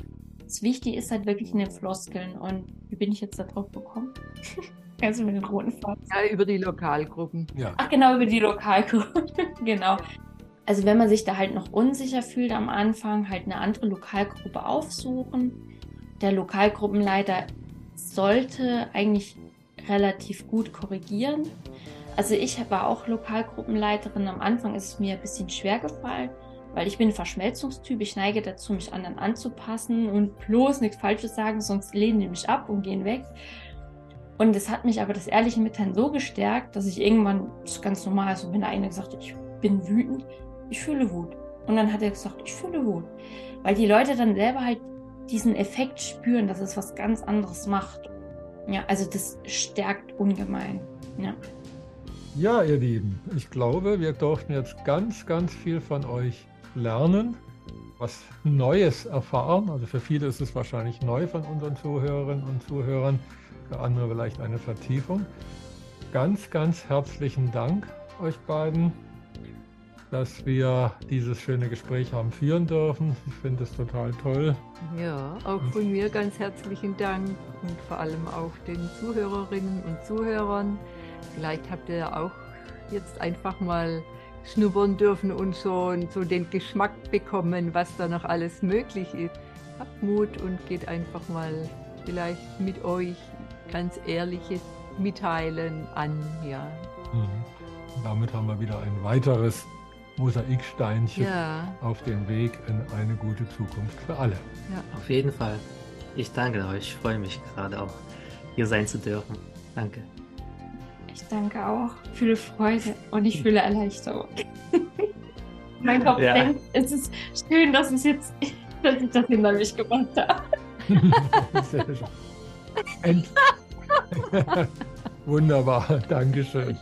Das Wichtige ist halt wirklich in den Floskeln. Und wie bin ich jetzt da drauf gekommen? Kennst du mit den roten Farben? Ja, über die Lokalgruppen. Ja. Ach, genau, über die Lokalgruppen. genau. also wenn man sich da halt noch unsicher fühlt am Anfang, halt eine andere Lokalgruppe aufsuchen. Der Lokalgruppenleiter sollte eigentlich relativ gut korrigieren. Also ich war auch Lokalgruppenleiterin. Am Anfang ist es mir ein bisschen schwer gefallen, weil ich bin ein Verschmelzungstyp. Ich neige dazu, mich anderen anzupassen und bloß nichts Falsches sagen, sonst lehnen die mich ab und gehen weg. Und es hat mich aber das ehrliche Mitteilen so gestärkt, dass ich irgendwann, das ist ganz normal, so wenn der eine gesagt hat, ich bin wütend, ich fühle Wut. Und dann hat er gesagt, ich fühle Wut. Weil die Leute dann selber halt diesen Effekt spüren, dass es was ganz anderes macht. Ja, also das stärkt ungemein. Ja. Ja, ihr Lieben, ich glaube, wir durften jetzt ganz, ganz viel von euch lernen, was Neues erfahren. Also für viele ist es wahrscheinlich neu von unseren Zuhörerinnen und Zuhörern, für andere vielleicht eine Vertiefung. Ganz, ganz herzlichen Dank euch beiden dass wir dieses schöne Gespräch haben führen dürfen. Ich finde es total toll. Ja, auch von mir ganz herzlichen Dank und vor allem auch den Zuhörerinnen und Zuhörern. Vielleicht habt ihr auch jetzt einfach mal schnuppern dürfen und schon so den Geschmack bekommen, was da noch alles möglich ist. Habt Mut und geht einfach mal vielleicht mit euch ganz ehrliches Mitteilen an. Ja. Mhm. Damit haben wir wieder ein weiteres Mosaiksteinchen ja. auf dem Weg in eine gute Zukunft für alle. Ja. Auf jeden Fall. Ich danke euch. Ich freue mich gerade auch, hier sein zu dürfen. Danke. Ich danke auch. Ich fühle Freude und ich fühle Erleichterung. mein Kopf ja. denkt, es ist schön, dass, es jetzt, dass ich das hinter mich gemacht habe. Sehr schön. Wunderbar, Dankeschön.